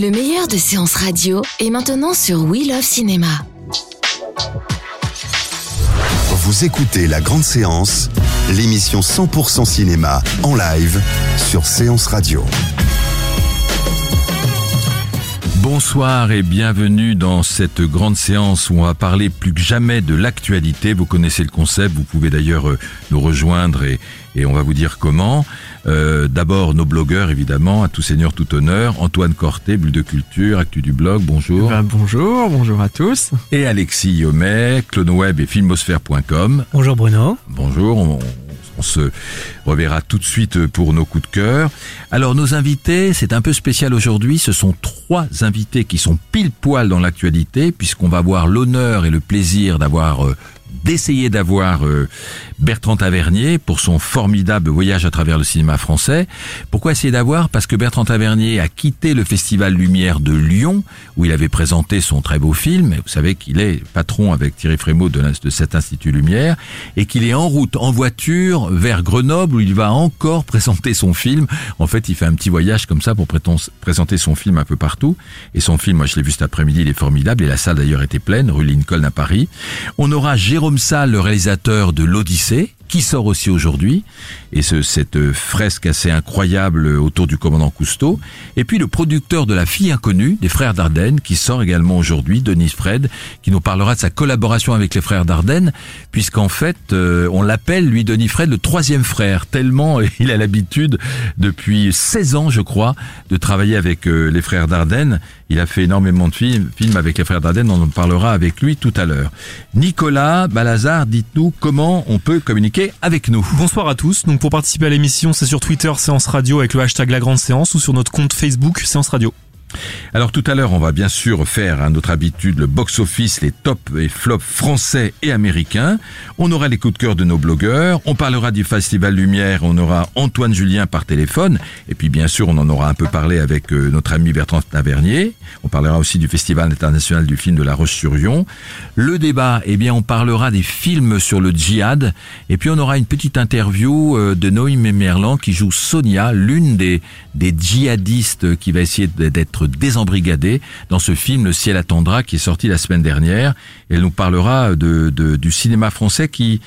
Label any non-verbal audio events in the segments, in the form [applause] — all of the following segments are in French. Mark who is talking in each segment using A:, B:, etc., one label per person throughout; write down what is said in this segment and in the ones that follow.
A: Le meilleur de séances radio est maintenant sur We Love Cinéma.
B: Vous écoutez La Grande Séance, l'émission 100% cinéma en live sur Séance Radio.
C: Bonsoir et bienvenue dans cette grande séance où on va parler plus que jamais de l'actualité. Vous connaissez le concept, vous pouvez d'ailleurs euh, nous rejoindre et, et on va vous dire comment. Euh, D'abord nos blogueurs évidemment, à tout seigneur, tout honneur. Antoine Corté, Bulle de Culture, Actu du Blog, bonjour.
D: Ben, bonjour, bonjour à tous.
C: Et Alexis Yomet, CloneWeb et Filmosphère.com.
D: Bonjour Bruno.
C: Bonjour, on, on se reverra tout de suite pour nos coups de cœur. Alors nos invités, c'est un peu spécial aujourd'hui, ce sont trois invités qui sont pile poil dans l'actualité puisqu'on va avoir l'honneur et le plaisir d'avoir euh, d'essayer d'avoir euh, Bertrand Tavernier pour son formidable voyage à travers le cinéma français. Pourquoi essayer d'avoir? Parce que Bertrand Tavernier a quitté le Festival Lumière de Lyon, où il avait présenté son très beau film. Vous savez qu'il est patron avec Thierry Frémaux de, de cet Institut Lumière, et qu'il est en route, en voiture, vers Grenoble, où il va encore [laughs] présenter son film. En fait, il fait un petit voyage comme ça pour présenter son film un peu partout. Et son film, moi je l'ai vu cet après-midi, il est formidable, et la salle d'ailleurs était pleine, rue Lincoln à Paris. On aura Jérôme Salle, le réalisateur de l'Odyssée, qui sort aussi aujourd'hui, et ce, cette fresque assez incroyable autour du commandant Cousteau, et puis le producteur de La fille inconnue, des frères Dardenne, qui sort également aujourd'hui, Denis Fred, qui nous parlera de sa collaboration avec les frères Dardenne, puisqu'en fait, euh, on l'appelle, lui, Denis Fred, le troisième frère, tellement [laughs] il a l'habitude, depuis 16 ans, je crois, de travailler avec euh, les frères Dardenne. Il a fait énormément de films, avec les frères Dardenne, on en parlera avec lui tout à l'heure. Nicolas Balazar, dites-nous comment on peut communiquer avec nous.
E: Bonsoir à tous. Donc pour participer à l'émission, c'est sur Twitter Séance Radio avec le hashtag La Grande Séance ou sur notre compte Facebook Séance Radio.
C: Alors tout à l'heure, on va bien sûr faire à notre habitude le box-office, les tops et flops français et américains. On aura les coups de cœur de nos blogueurs. On parlera du Festival Lumière. On aura Antoine Julien par téléphone. Et puis bien sûr, on en aura un peu parlé avec euh, notre ami Bertrand Tavernier. On parlera aussi du Festival international du film de La Roche-sur-Yon. Le débat, eh bien, on parlera des films sur le djihad. Et puis on aura une petite interview euh, de Noémie Merlan qui joue Sonia, l'une des, des djihadistes qui va essayer d'être désembrigadée dans ce film Le ciel attendra qui est sorti la semaine dernière. Elle nous parlera de, de du cinéma français qui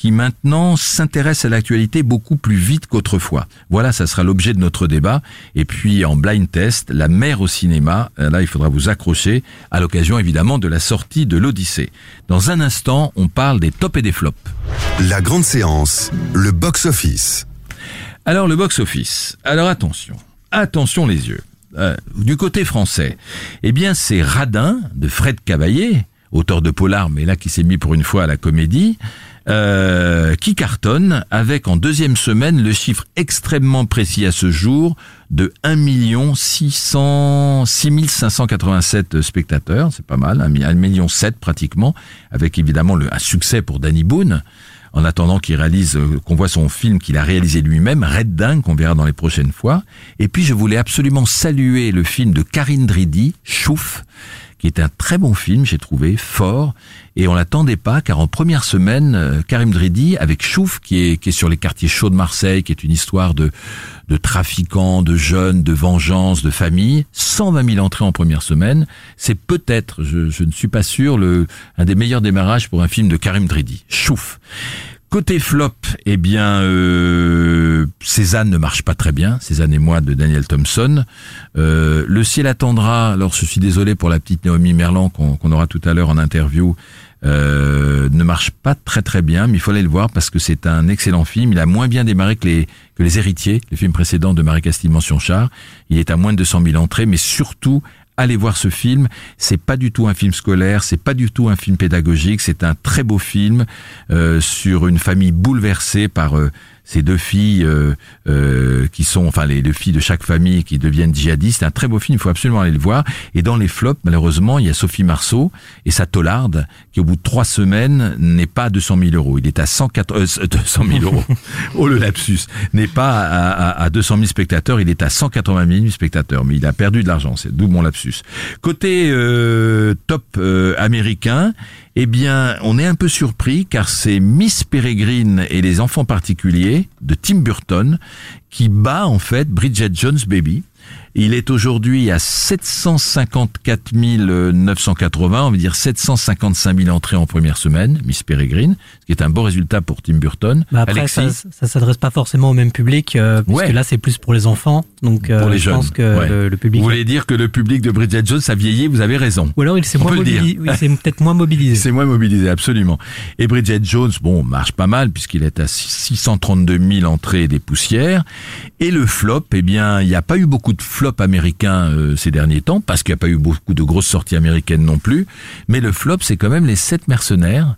C: qui maintenant s'intéresse à l'actualité beaucoup plus vite qu'autrefois. Voilà, ça sera l'objet de notre débat. Et puis en blind test, la mer au cinéma, là il faudra vous accrocher à l'occasion évidemment de la sortie de l'Odyssée. Dans un instant, on parle des tops et des flops.
B: La grande séance, le box-office.
C: Alors le box-office. Alors attention, attention les yeux. Euh, du côté français, eh bien c'est Radin de Fred Cavaillé, auteur de polar, mais là qui s'est mis pour une fois à la comédie, euh, qui cartonne avec en deuxième semaine le chiffre extrêmement précis à ce jour de 1 600 6587 spectateurs, c'est pas mal, 1 million 7 pratiquement, avec évidemment un succès pour Danny Boone en attendant qu'il réalise, euh, qu'on voit son film qu'il a réalisé lui-même, Red qu'on verra dans les prochaines fois. Et puis je voulais absolument saluer le film de Karine Dridi, Chouf, qui est un très bon film, j'ai trouvé, fort, et on l'attendait pas, car en première semaine, euh, Karim Dridi, avec Chouf, qui est, sur les quartiers chauds de Marseille, qui est une histoire de, trafiquants, de jeunes, de vengeance, de famille, 120 000 entrées en première semaine, c'est peut-être, je, ne suis pas sûr, un des meilleurs démarrages pour un film de Karim Dridi, Chouf. Côté flop, eh bien, euh, Cézanne ne marche pas très bien. Cézanne et moi de Daniel Thompson. Euh, le ciel attendra. Alors, je suis désolé pour la petite Naomi Merlan qu'on aura tout à l'heure en interview. Euh, ne marche pas très très bien, mais il faut aller le voir parce que c'est un excellent film. Il a moins bien démarré que les que les héritiers, le film précédent de Marie-Castille Mention-Char. Il est à moins de 200 000 entrées, mais surtout allez voir ce film. C'est pas du tout un film scolaire, c'est pas du tout un film pédagogique, c'est un très beau film euh, sur une famille bouleversée par euh, ces deux filles euh, euh, qui sont, enfin les deux filles de chaque famille qui deviennent djihadistes. C'est un très beau film, il faut absolument aller le voir. Et dans les flops, malheureusement, il y a Sophie Marceau et sa tolarde qui, au bout de trois semaines, n'est pas à 200 000 euros. Il est à 104, euh, [laughs] 200 000 euros. oh le lapsus. N'est pas à, à, à 200 000 spectateurs, il est à 180 000 spectateurs. Mais il a perdu de l'argent, c'est d'où mon lapsus. Côté euh, top euh, américain, eh bien, on est un peu surpris car c'est Miss Peregrine et les enfants particuliers de Tim Burton qui bat en fait Bridget Jones Baby. Il est aujourd'hui à 754 980, on va dire 755 000 entrées en première semaine, Miss Peregrine, ce qui est un beau résultat pour Tim Burton.
F: Bah après,
C: Alexis
F: ça, ça s'adresse pas forcément au même public, euh, puisque
C: Ouais.
F: là c'est plus pour les enfants, donc euh,
C: les
F: je
C: jeunes,
F: pense que
C: ouais.
F: le, le public.
C: Vous voulez dire que le public de Bridget Jones a vieilli, vous avez raison.
F: Ou alors il s'est moins mobilisé, oui, il s'est peut-être moins mobilisé. [laughs]
C: C'est moins mobilisé, absolument. Et Bridget Jones, bon, marche pas mal puisqu'il est à 632 000 entrées des poussières. Et le flop, eh bien, il n'y a pas eu beaucoup de flops américains euh, ces derniers temps parce qu'il n'y a pas eu beaucoup de grosses sorties américaines non plus. Mais le flop, c'est quand même les sept mercenaires.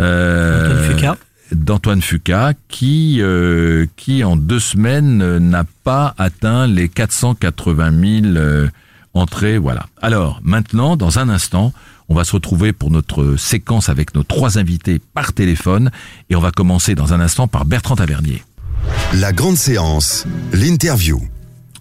C: euh, d'Antoine Fuqua qui euh, qui en deux semaines euh, n'a pas atteint les 480 000 euh, entrées voilà alors maintenant dans un instant on va se retrouver pour notre séquence avec nos trois invités par téléphone et on va commencer dans un instant par Bertrand Tavernier
B: La grande séance, l'interview.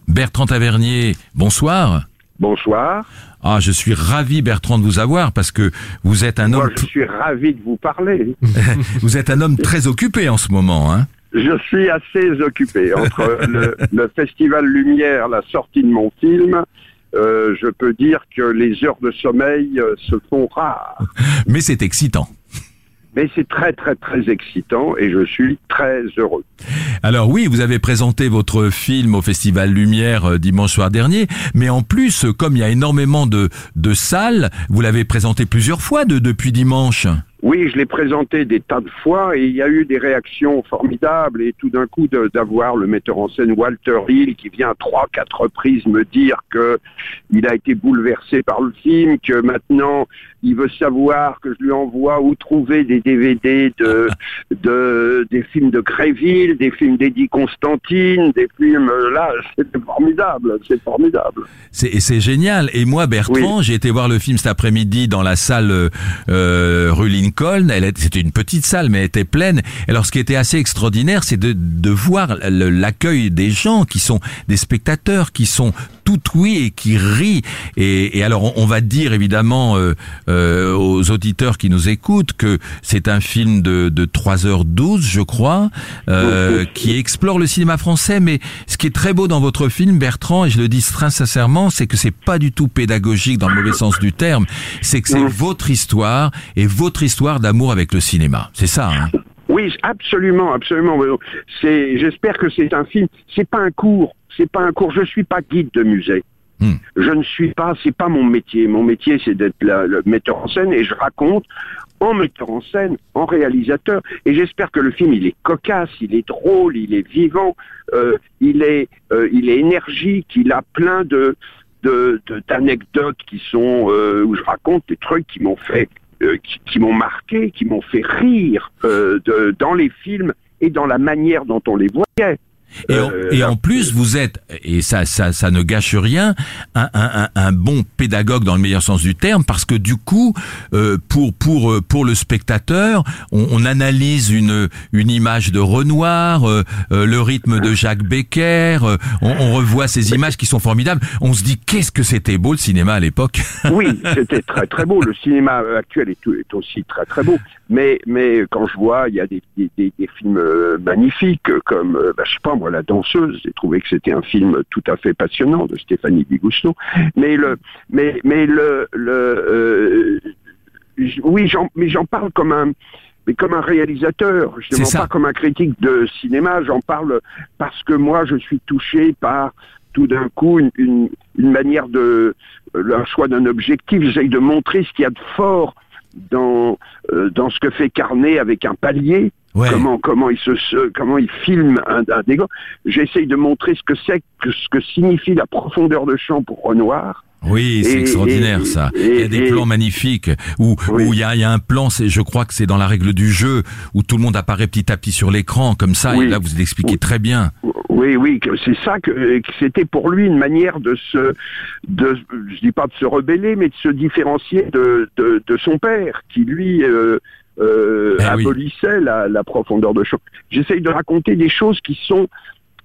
C: Bertrand Tavernier bonsoir
G: Bonsoir.
C: ah je suis ravi Bertrand de vous avoir parce que vous êtes un
G: Moi,
C: homme
G: je suis ravi de vous parler. [laughs]
C: vous êtes un homme très occupé en ce moment hein
G: Je suis assez occupé entre [laughs] le, le Festival Lumière, la sortie de mon film. euh, je peux dire que les heures de sommeil euh, se font rares.
C: mais c'est excitant
G: Mais c'est très très très excitant et je suis très heureux.
C: Alors oui, vous avez présenté votre film au Festival Lumière euh, dimanche soir dernier, mais en plus, euh, comme il y a énormément de, de salles, vous l'avez présenté plusieurs fois de, depuis dimanche.
G: Oui, je l'ai présenté des tas de fois et il y a eu des réactions formidables et tout d'un coup d'avoir le metteur en scène Walter Hill qui vient à trois, quatre reprises me dire que il a été bouleversé par le film, que maintenant il veut savoir que je lui envoie où trouver des DVD de, [laughs] de des films de Gréville, des films d'Eddie Constantine, des films là, c'est formidable, c'est formidable.
C: C'est c'est génial. Et moi, Bertrand, j'ai été voir le film cet après-midi dans la salle euh, euh, rue Lincoln. Elle C'était une petite salle, mais elle était pleine. Et alors, ce qui était assez extraordinaire, c'est de, de voir l'accueil des gens qui sont des spectateurs, qui sont tout oui et qui rient. Et, et alors, on, on va dire évidemment euh, euh, aux auditeurs qui nous écoutent que c'est un film de, de 3h12, je crois, euh, qui explore le cinéma français. Mais ce qui est très beau dans votre film, Bertrand, et je le dis très sincèrement, c'est que c'est pas du tout pédagogique dans le mauvais sens du terme. C'est que c'est votre histoire et votre histoire d'amour avec le cinéma. C'est ça. Hein?
G: Oui, absolument, absolument. C'est, j'espère que c'est un film. C'est pas un cours. C'est pas un cours. Je suis pas guide de musée.
C: Hmm.
G: Je ne suis pas. C'est pas mon métier. Mon métier, c'est d'être le metteur en scène et je raconte en metteur en scène, en réalisateur. Et j'espère que le film, il est cocasse, il est drôle, il est vivant, euh, il est, euh, il est énergique, il a plein de de- de- d'anecdotes qui sont euh, où je raconte des trucs qui m'ont fait qui, qui m'ont marqué, qui m'ont fait rire de, dans les films et dans la manière dont on les voyait.
C: Et, en,
G: Euh,
C: et
G: là-
C: en plus, vous êtes, et ça, ça, ça ne gâche rien, un, un, un, bon pédagogue dans le meilleur sens du terme, parce que du coup, euh, pour pour euh, pour le spectateur, on, on analyse une une image de Renoir, le rythme de Jacques Becker, euh, on, on revoit ces images qui sont formidables. On se dit qu'est-ce que c'était beau le cinéma à l'époque. [laughs]
G: Oui, c'était très très beau. Le cinéma actuel est, est aussi très très beau. Mais mais quand je vois, il y a des, des, des- des films magnifiques comme bah, je sais pas moi, La Danseuse. J'ai trouvé que c'était un film tout à fait passionnant de Stéphanie Bigousteau. Mais le mais mais le le euh, oui, j'en mais j'en parle comme un mais comme un réalisateur, justement
C: ça.
G: pas comme un critique de cinéma, j'en parle parce que moi je suis touché par tout d'un coup une, une, une manière de euh, un choix d'un objectif. J'essaye de montrer ce qu'il y a de fort dans euh, dans ce que fait Carnet avec un palier.
C: Ouais.
G: Comment comment il se, comment il filme un, un. J'essaye de montrer ce que c'est que ce que signifie la profondeur de champ pour Renoir.
C: Oui, c'est extraordinaire
G: et-
C: ça.
G: et-
C: il y a des
G: et-
C: plans magnifiques où
G: Oui.
C: où il y a, il y a un plan, c'est je crois que c'est dans la règle du jeu où tout le monde apparaît petit à petit sur l'écran comme ça.
G: Oui.
C: Et là, vous l'expliquez
G: Oui.
C: très bien.
G: Oui, oui, c'est ça que, que c'était pour lui une manière de se, de, je dis pas de se rebeller, mais de se différencier de, de, de son père, qui lui euh, euh,
C: oui.
G: abolissait la, la profondeur de choc. J'essaye de raconter des choses qui sont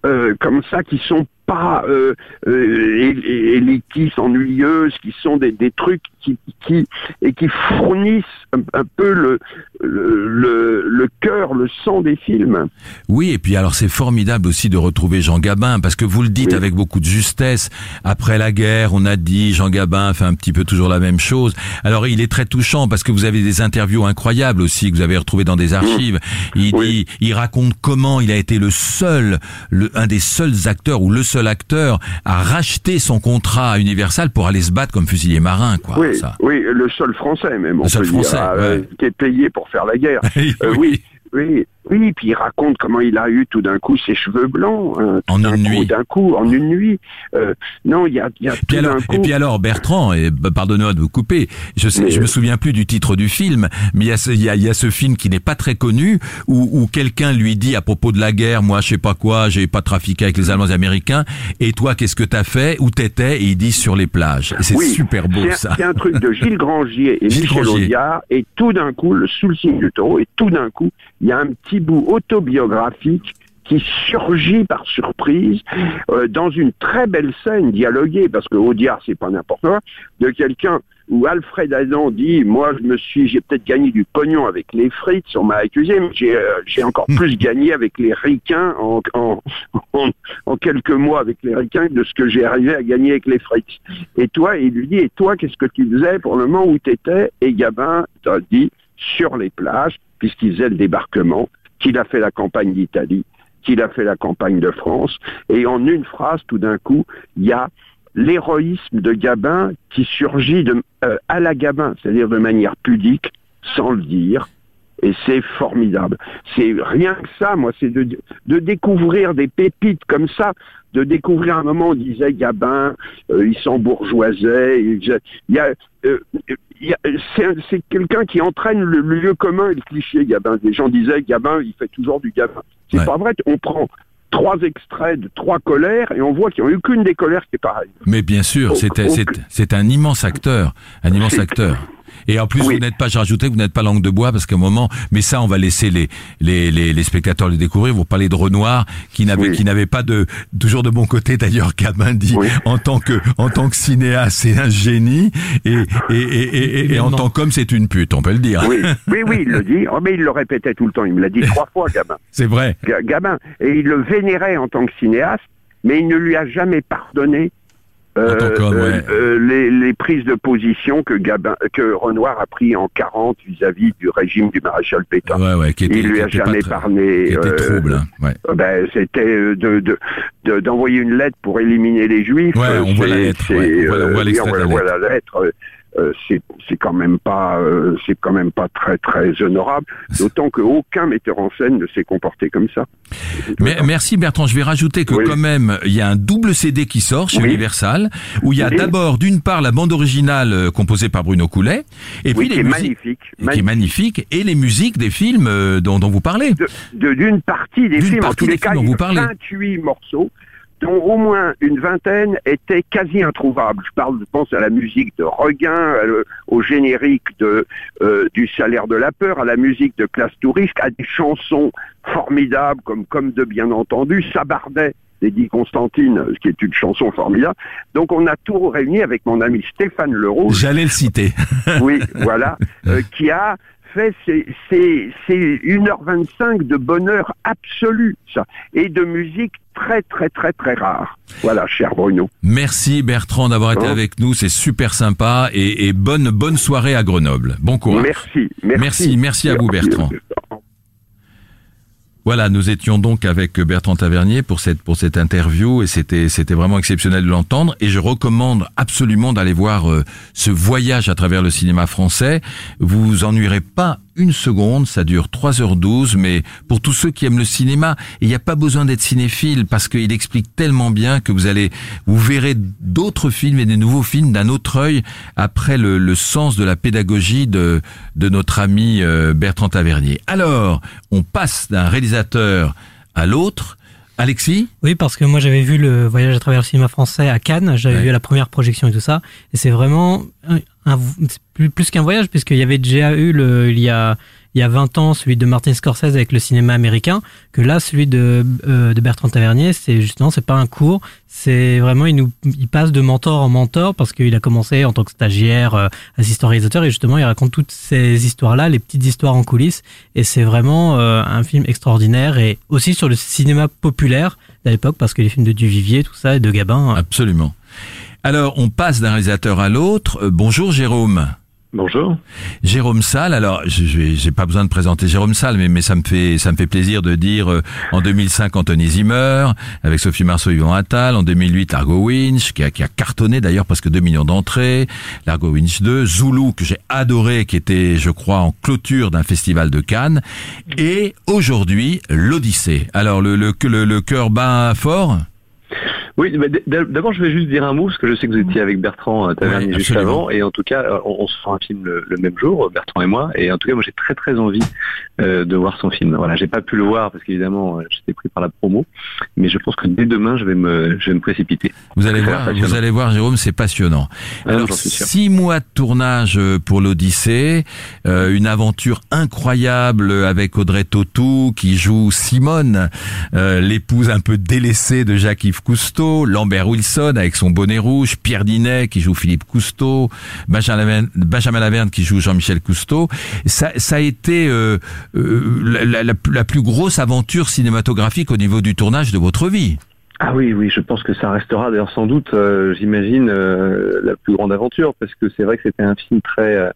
G: euh, comme ça, qui sont pas euh, euh, élitistes, ennuyeuses, qui sont des, des trucs qui, qui et qui fournissent un, un peu le le, le le cœur, le sang des films.
C: Oui, et puis alors c'est formidable aussi de retrouver Jean Gabin, parce que vous le dites
G: Oui.
C: avec beaucoup de justesse. Après la guerre, on a dit Jean Gabin fait un petit peu toujours la même chose. Alors il est très touchant parce que vous avez des interviews incroyables aussi que vous avez retrouvées dans des archives. Il
G: Oui.
C: dit, il raconte comment il a été le seul, le, un des seuls acteurs ou le seul acteur à racheter son contrat à Universal pour aller se battre comme fusilier marin, quoi.
G: Oui,
C: ça.
G: oui, le seul français même, on
C: Le seul
G: peut
C: Français,
G: dire, euh,
C: ouais.
G: qui est payé pour faire la guerre. [laughs] Euh, oui, oui, oui, puis il raconte comment il a eu tout d'un coup ses cheveux blancs, tout
C: En une nuit.
G: d'un coup, en une nuit. Euh, non, il y a, y a
C: Puis
G: tout
C: alors,
G: coup.
C: et puis alors Bertrand, et bah, pardonnez-moi de vous couper, je sais,
G: Mais-
C: je me souviens plus du titre du film, mais il y a ce, il y a, y a ce film qui n'est pas très connu où, où quelqu'un lui dit à propos de la guerre, moi je sais pas quoi, j'ai pas trafiqué avec les Allemands et les Américains, et toi qu'est-ce que t'as fait, où t'étais, et il dit sur les plages. C'est
G: Oui,
C: super beau ça.
G: C'est un truc de Gilles Grangier et
C: Gilles
G: Michel. Audiard, et tout d'un coup, le, sous le signe du taureau, et tout d'un coup, il y a un petit bout autobiographique qui surgit par surprise euh, dans une très belle scène dialoguée, parce que Audiard, c'est pas n'importe quoi, de quelqu'un où Alfred Adam dit, moi, je me suis, j'ai peut-être gagné du pognon avec les frites, on m'a accusé, mais j'ai, euh, j'ai encore plus gagné avec les ricains en, en, en, en quelques mois avec les ricains de ce que j'ai arrivé à gagner avec les frites. Et toi, il lui dit, et toi, qu'est-ce que tu faisais pour le moment où tu étais Et Gabin t'a dit, sur les plages, puisqu'il faisait le débarquement, qu'il a fait la campagne d'Italie, qu'il a fait la campagne de France, et en une phrase, tout d'un coup, il y a l'héroïsme de Gabin qui surgit euh, à la Gabin, c'est-à-dire de manière pudique, sans le dire, et c'est formidable. C'est rien que ça, moi, c'est de, de découvrir des pépites comme ça, de découvrir un moment où on disait Gabin, euh, il s'embourgeoisait, il, y a, euh, il y a- c'est un- c'est quelqu'un qui entraîne le, le lieu commun et le cliché, Gabin. Les gens disaient Gabin, il fait toujours du Gabin. C'est
C: Ouais.
G: pas vrai, on prend trois extraits de trois colères et on voit qu'il n'y a eu qu'une des colères qui est pareille.
C: Mais bien sûr, c'est, un immense acteur, un immense acteur. Et en plus,
G: Oui.
C: vous n'êtes pas, j'ai rajouté, que vous n'êtes pas langue de bois parce qu'à un moment, mais ça, on va laisser les les, les, les spectateurs le découvrir. Vous parlez de Renoir, qui n'avait
G: Oui.
C: qui n'avait pas de toujours de bon côté d'ailleurs. Gabin dit
G: Oui.
C: en tant que en tant que cinéaste, c'est un génie et et et, et, et- et en tant qu'homme, c'est une pute, on peut le dire.
G: Oui, oui, oui, il le dit. Oh, mais il le répétait tout le temps. Il me l'a dit trois fois, Gabin. [laughs]
C: C'est vrai.
G: Ga- Gabin. Et il le vénérait en tant que cinéaste, mais il ne lui a jamais pardonné euh,
C: ouais.
G: euh, les, les prises de position que Gabin, que Renoir a pris en 40 vis-à-vis du régime du maréchal Pétain.
C: Ouais, ouais, qui était,
G: il lui a jamais euh,
C: trouble. hein,
G: euh, ben, c'était euh, de de- de- d'envoyer une lettre pour éliminer les juifs. Euh,
C: on voit la lettre, on
G: euh, voit la lettre. Euh, c'est c'est quand même pas euh, c'est quand même pas très très honorable d'autant qu'aucun metteur en scène ne s'est comporté comme ça
C: Mais, merci Bertrand, je vais rajouter que
G: Oui.
C: quand même, il y a un double CD qui sort chez
G: Oui.
C: Universal, où il y a
G: Oui.
C: d'abord d'une part la bande originale euh, composée par Bruno Coulet, et puis
G: qui
C: les
G: est
C: musiques,
G: magnifique,
C: qui est magnifique, et les musiques des films euh, dont, dont vous parlez.
G: de de- d'une partie des
C: D'une
G: films en
C: partie
G: tous
C: des
G: les cas
C: dont vous parlez.
G: 28 morceaux dont au moins une vingtaine étaient quasi introuvables. Je parle, je pense à la musique de Regain, au générique de euh, du Salaire de la peur, à la musique de Classe Touriste, à des chansons formidables comme Comme de bien entendu, Sabardet d'Eddie Constantine, ce qui est une chanson formidable. Donc on a tout réuni avec mon ami Stéphane Leroux,
C: J'allais le citer.
G: oui, voilà, euh, qui a fait c'est c'est c'est 1h25 de bonheur absolu ça et de musique très très très très rare. Voilà, cher Bruno.
C: Merci Bertrand d'avoir été
G: Bon.
C: avec nous, c'est super sympa, et, et bonne bonne soirée à Grenoble. Bon courage.
G: Merci, merci.
C: Merci, merci à vous, Bertrand. Voilà, nous étions donc avec Bertrand Tavernier pour cette pour cette interview et c'était c'était vraiment exceptionnel de l'entendre et je recommande absolument d'aller voir euh, ce voyage à travers le cinéma français. Vous vous ennuierez pas une seconde, ça dure 3h12, mais pour tous ceux qui aiment le cinéma, il n'y a pas besoin d'être cinéphile parce qu'il explique tellement bien que vous allez, vous verrez d'autres films et des nouveaux films d'un autre œil après le, le, sens de la pédagogie de, de notre ami euh, Bertrand Tavernier. Alors, on passe d'un réalisateur à l'autre. Alexis?
F: Oui, parce que moi j'avais vu le voyage à travers le cinéma français à Cannes, j'avais
C: Ouais.
F: vu la première projection et tout ça, et c'est vraiment un, plus, plus qu'un voyage, puisqu'il y avait déjà eu le, il y a il y a 20 ans celui de Martin Scorsese avec le cinéma américain, que là celui de, euh, de Bertrand Tavernier, c'est justement c'est pas un cours, c'est vraiment il nous il passe de mentor en mentor parce qu'il a commencé en tant que stagiaire, euh, assistant réalisateur et justement il raconte toutes ces histoires là, les petites histoires en coulisses et c'est vraiment euh, un film extraordinaire et aussi sur le cinéma populaire à l'époque parce que les films de Duvivier tout ça et de Gabin euh,
C: Absolument. Alors, on passe d'un réalisateur à l'autre. Euh, bonjour Jérôme.
G: Bonjour.
C: Jérôme Salle, alors j'ai pas besoin de présenter Jérôme Salle, mais, mais ça me fait ça me fait plaisir de dire euh, en 2005 Anthony Zimmer avec Sophie Marceau, Yvon Attal, en 2008 Largo Winch qui a, qui a cartonné d'ailleurs presque 2 millions d'entrées, Largo Winch 2, Zulu que j'ai adoré qui était je crois en clôture d'un festival de Cannes et aujourd'hui l'Odyssée. Alors le le le, le cœur bat fort?
H: Oui, d'abord je vais juste dire un mot, parce que je sais que vous étiez avec Bertrand euh, Tavernier
C: Ouais,
H: juste avant, et en tout cas, euh, on, on se fera un film le, le même jour, Bertrand et moi, et en tout cas, moi j'ai très très envie euh, de voir son film. Voilà, j'ai pas pu le voir parce qu'évidemment, j'étais pris par la promo, mais je pense que dès demain, je vais me, je vais me précipiter.
C: Vous allez voir, vous allez voir, Jérôme, c'est passionnant.
H: Ah,
C: Alors, six mois de tournage pour l'Odyssée, euh, une aventure incroyable avec Audrey Tautou qui joue Simone, euh, l'épouse un peu délaissée de Jacques-Yves Cousteau, Lambert Wilson avec son bonnet rouge, Pierre Dinet qui joue Philippe Cousteau, Benjamin Benjamin Laverne qui joue Jean-Michel Cousteau. Ça, a été euh, euh, la, plus- grosse aventure cinématographique au niveau du tournage de votre vie.
H: Ah oui, oui, je pense que ça restera d'ailleurs sans doute, euh, j'imagine, la plus grande aventure, parce que c'est vrai que c'était un film très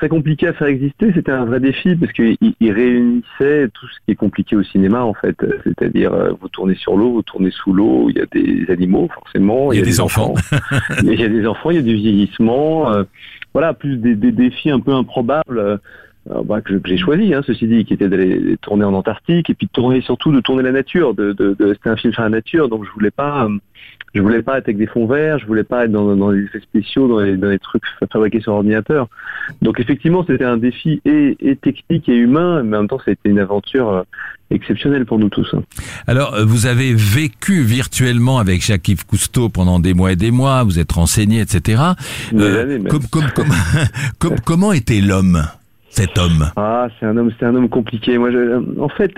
H: très compliqué à faire exister. C'était un vrai défi parce qu'il il réunissait tout ce qui est compliqué au cinéma en fait, Euh, c'est-à-dire euh, vous tournez sur l'eau, vous tournez sous l'eau, il y a des animaux forcément,
C: Il y a des enfants. [laughs]
H: il y a des enfants, il y a du vieillissement, euh, voilà, plus des, des défis un peu improbables. Bah, que, j'ai choisi, hein, ceci dit, qui était d'aller tourner en Antarctique et puis de tourner surtout de tourner la nature. De, de, de- c'était un film sur la nature, donc je voulais pas, euh, je voulais pas être avec des fonds verts, je voulais pas être dans, dans des effets spéciaux, dans les, dans les trucs fa- fabriqués sur ordinateur. Donc effectivement, c'était un défi et, et technique et humain, mais en même temps, ça a été une aventure euh, exceptionnelle pour nous tous. hein.
C: Alors, euh, vous avez vécu virtuellement avec Jacques-Yves Cousteau pendant des mois et des mois, vous êtes renseigné, etc. Euh, comme, comme, [laughs] comme- comment était l'homme, cet homme
H: Ah, c'est un homme, c'est un homme compliqué. Moi, je- en fait,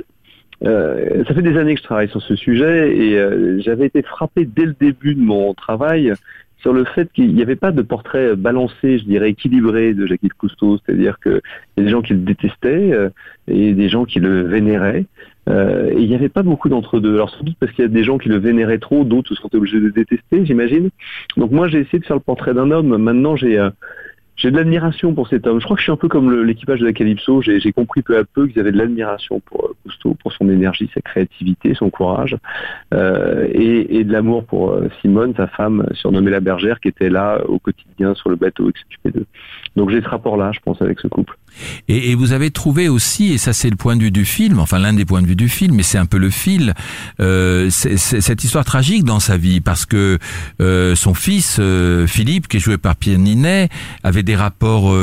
H: euh, ça fait des années que je travaille sur ce sujet et euh, j'avais été frappé dès le début de mon travail sur le fait qu'il n'y avait pas de portrait balancé, je dirais équilibré de Jacques-Yves Cousteau. C'est-à-dire qu'il y a des gens qui le détestaient euh, et des gens qui le vénéraient. Et il n'y avait pas beaucoup d'entre deux. Alors sans doute parce qu'il y a des gens qui le vénéraient trop, d'autres se sont obligés de le détester, j'imagine. Donc moi j'ai essayé de faire le portrait d'un homme. Maintenant j'ai j'ai de l'admiration pour cet homme. Je crois que je suis un peu comme l'équipage de la Calypso. J'ai compris peu à peu qu'ils avaient de l'admiration pour euh, Cousteau, pour son énergie, sa créativité, son courage, euh, et, de l'amour pour euh, Simone, sa femme, surnommée la bergère, qui était là au quotidien sur le bateau qui s'occupait d'eux. Donc j'ai ce rapport-là, je pense, avec ce couple.
C: Et, et vous avez trouvé aussi, et ça c'est le point de vue du film, enfin l'un des points de vue du film, mais c'est un peu le fil, euh, c'est- cette histoire tragique dans sa vie, parce que euh, son fils, euh, Philippe, qui est joué par Pierre Ninet, avait des rapports...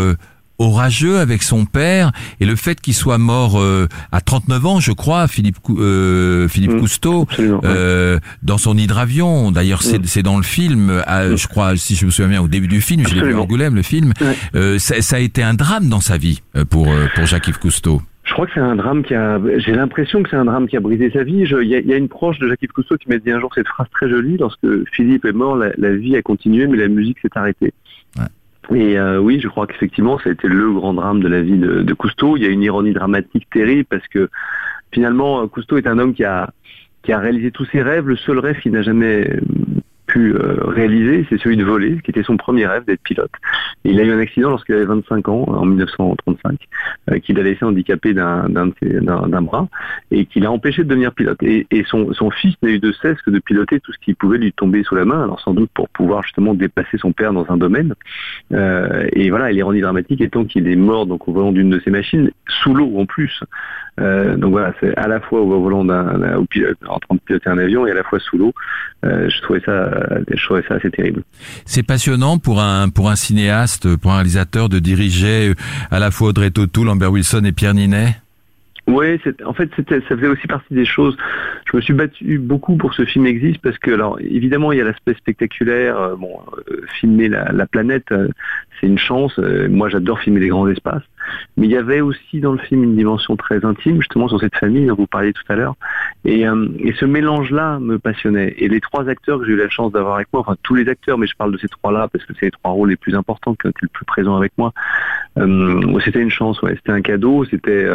C: orageux avec son père et le fait qu'il soit mort euh, à 39 ans je crois Philippe euh, Philippe
H: Mm.
C: Cousteau euh, dans son hydravion. D'ailleurs, c'est
H: Mm.
C: c'est dans le film, à- je crois, si je me souviens bien, au début du film, je l'ai vu. Angoulême, le film.
H: Ouais.
C: Euh, ça, ça a été un drame dans sa vie euh, pour euh, pour Jacques-Yves Cousteau.
H: Je crois que c'est un drame qui a. J'ai l'impression que c'est un drame qui a brisé sa vie. Il y, y a une proche de Jacques-Yves Cousteau qui m'a dit un jour cette phrase très jolie lorsque Philippe est mort, la, la vie a continué, mais la musique s'est arrêtée.
C: Ouais.
H: Et euh, oui, je crois qu'effectivement, ça a été le grand drame de la vie de, Cousteau. Il y a une ironie dramatique terrible parce que finalement, Cousteau est un homme qui a qui a réalisé tous ses rêves. Le seul rêve qu'il n'a jamais pu euh, réaliser, c'est celui de voler, qui était son premier rêve d'être pilote. Et il a eu un accident lorsqu'il avait 25 ans, en 1935, euh, qu'il a laissé handicapé d'un bras et qui l'a empêché de devenir pilote. Et, son, son, fils n'a eu de cesse que de piloter tout ce qui pouvait lui tomber sous la main, alors sans doute pour pouvoir justement dépasser son père dans un domaine. Euh, et voilà, l'ironie dramatique étant qu'il est mort donc au volant d'une de ses machines, sous l'eau en plus. Euh, donc voilà, c'est à la fois au volant d'un, en train de piloter un avion et à la fois sous l'eau. Je trouvais ça, je trouvais ça assez terrible.
C: C'est passionnant pour un pour un cinéaste, pour un réalisateur de diriger à la fois Audrey Tautou, Lambert Wilson et Pierre Ninet.
H: Oui, en fait, ça faisait aussi partie des choses. Je me suis battu beaucoup pour que ce film existe parce que, alors, évidemment, il y a l'aspect spectaculaire. Euh, bon, euh, filmer la, planète, euh, c'est une chance. moi, j'adore filmer les grands espaces. Mais il y avait aussi dans le film une dimension très intime, justement, sur cette famille dont vous parliez tout à l'heure. Et, et ce mélange-là me passionnait. Et les trois acteurs que j'ai eu la chance d'avoir avec moi, enfin tous les acteurs, mais je parle de ces trois-là parce que c'est les trois rôles les plus importants qui ont été le plus présents avec moi. c'était une chance. C'était un cadeau. C'était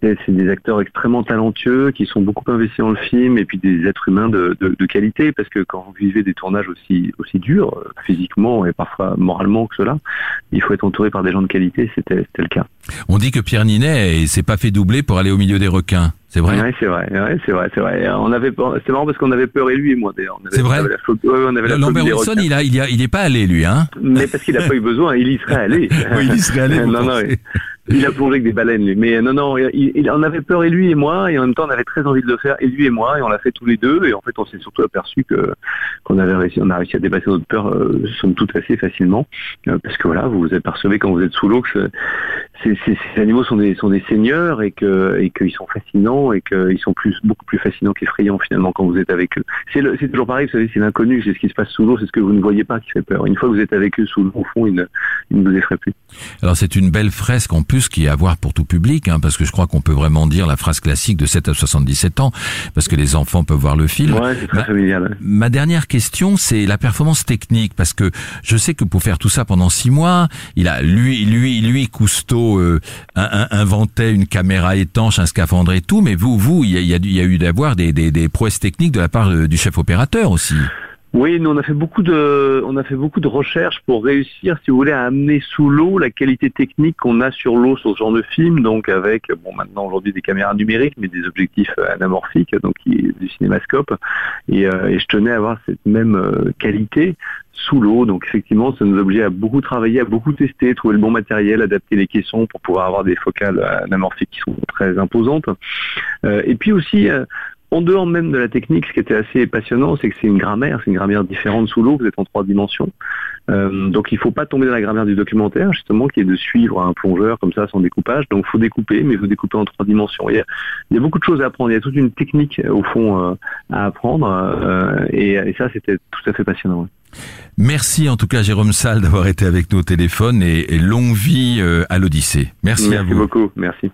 H: c'est des acteurs extrêmement talentueux qui sont beaucoup investis dans le film et puis des êtres humains de, qualité parce que quand vous vivez des tournages aussi durs euh, physiquement et parfois moralement que cela, il faut être entouré par des gens de qualité. C'était le cas.
C: On dit que Pierre Ninet s'est pas fait doubler pour aller au milieu des requins. C'est vrai.
H: C'est vrai. c'est vrai, c'est vrai. On avait, c'est marrant parce qu'on avait peur et lui et moi d'ailleurs.
C: C'est vrai. On Lambert Wilson, il a, il a, il est pas allé lui, hein.
H: Mais parce qu'il a pas eu besoin, il y serait allé. [laughs]
C: oui, il y serait allé.
H: non, non, il a plongé avec des baleines, lui. Mais non, non, il, en avait peur et lui et moi, et en même temps, on avait très envie de le faire, et lui et moi, et on l'a fait tous les deux, et en fait, on s'est surtout aperçu que qu'on avait réussi, on a réussi à dépasser notre peur, euh, somme toute assez facilement, euh, parce que voilà, vous vous apercevez quand vous êtes sous l'eau que ces, animaux sont des sont des seigneurs et que et qu'ils sont fascinants et qu'ils sont plus beaucoup plus fascinants qu'effrayants finalement quand vous êtes avec eux. C'est c'est toujours pareil, vous savez, c'est l'inconnu, c'est ce qui se passe sous l'eau, c'est ce que vous ne voyez pas qui fait peur. Une fois que vous êtes avec eux sous l'eau, au fond, ils ne, ils ne vous effraient plus.
C: Alors c'est une belle fresque en plus qui est à voir pour tout public, hein, parce que je crois qu'on peut vraiment dire la phrase classique de 7 à 77 ans, parce que les enfants peuvent voir le film.
H: Ouais, c'est très familial.
C: Ma dernière question, c'est la performance technique, parce que je sais que pour faire tout ça pendant six mois, il a lui, lui, lui, Cousteau euh, inventait une caméra étanche, un scaphandre et tout, mais vous, vous, il y a, y a, eu d'avoir des, des, des prouesses techniques de la part euh, du chef opérateur aussi.
H: Oui, nous on a fait beaucoup de, on a fait beaucoup de recherches pour réussir, si vous voulez, à amener sous l'eau la qualité technique qu'on a sur l'eau sur ce genre de film, donc avec, bon, maintenant aujourd'hui des caméras numériques, mais des objectifs anamorphiques, donc du cinémascope, et, euh, et je tenais à avoir cette même euh, qualité sous l'eau, donc effectivement, ça nous obligeait à beaucoup travailler, à beaucoup tester, trouver le bon matériel, adapter les caissons pour pouvoir avoir des focales anamorphiques qui sont très imposantes, euh, et puis aussi en dehors même de la technique, ce qui était assez passionnant, c'est que c'est une grammaire, c'est une grammaire différente sous l'eau, vous êtes en trois dimensions. Euh, donc il ne faut pas tomber dans la grammaire du documentaire, justement, qui est de suivre un plongeur comme ça sans découpage. Donc il faut découper, mais vous découpez en trois dimensions. Il y, a, il y a beaucoup de choses à apprendre, il y a toute une technique au fond euh, à apprendre, euh, et, et, ça c'était tout à fait passionnant.
C: Merci en tout cas Jérôme Salle d'avoir été avec nous au téléphone et, longue vie à l'Odyssée. Merci,
H: à
C: vous.
H: Merci beaucoup, merci.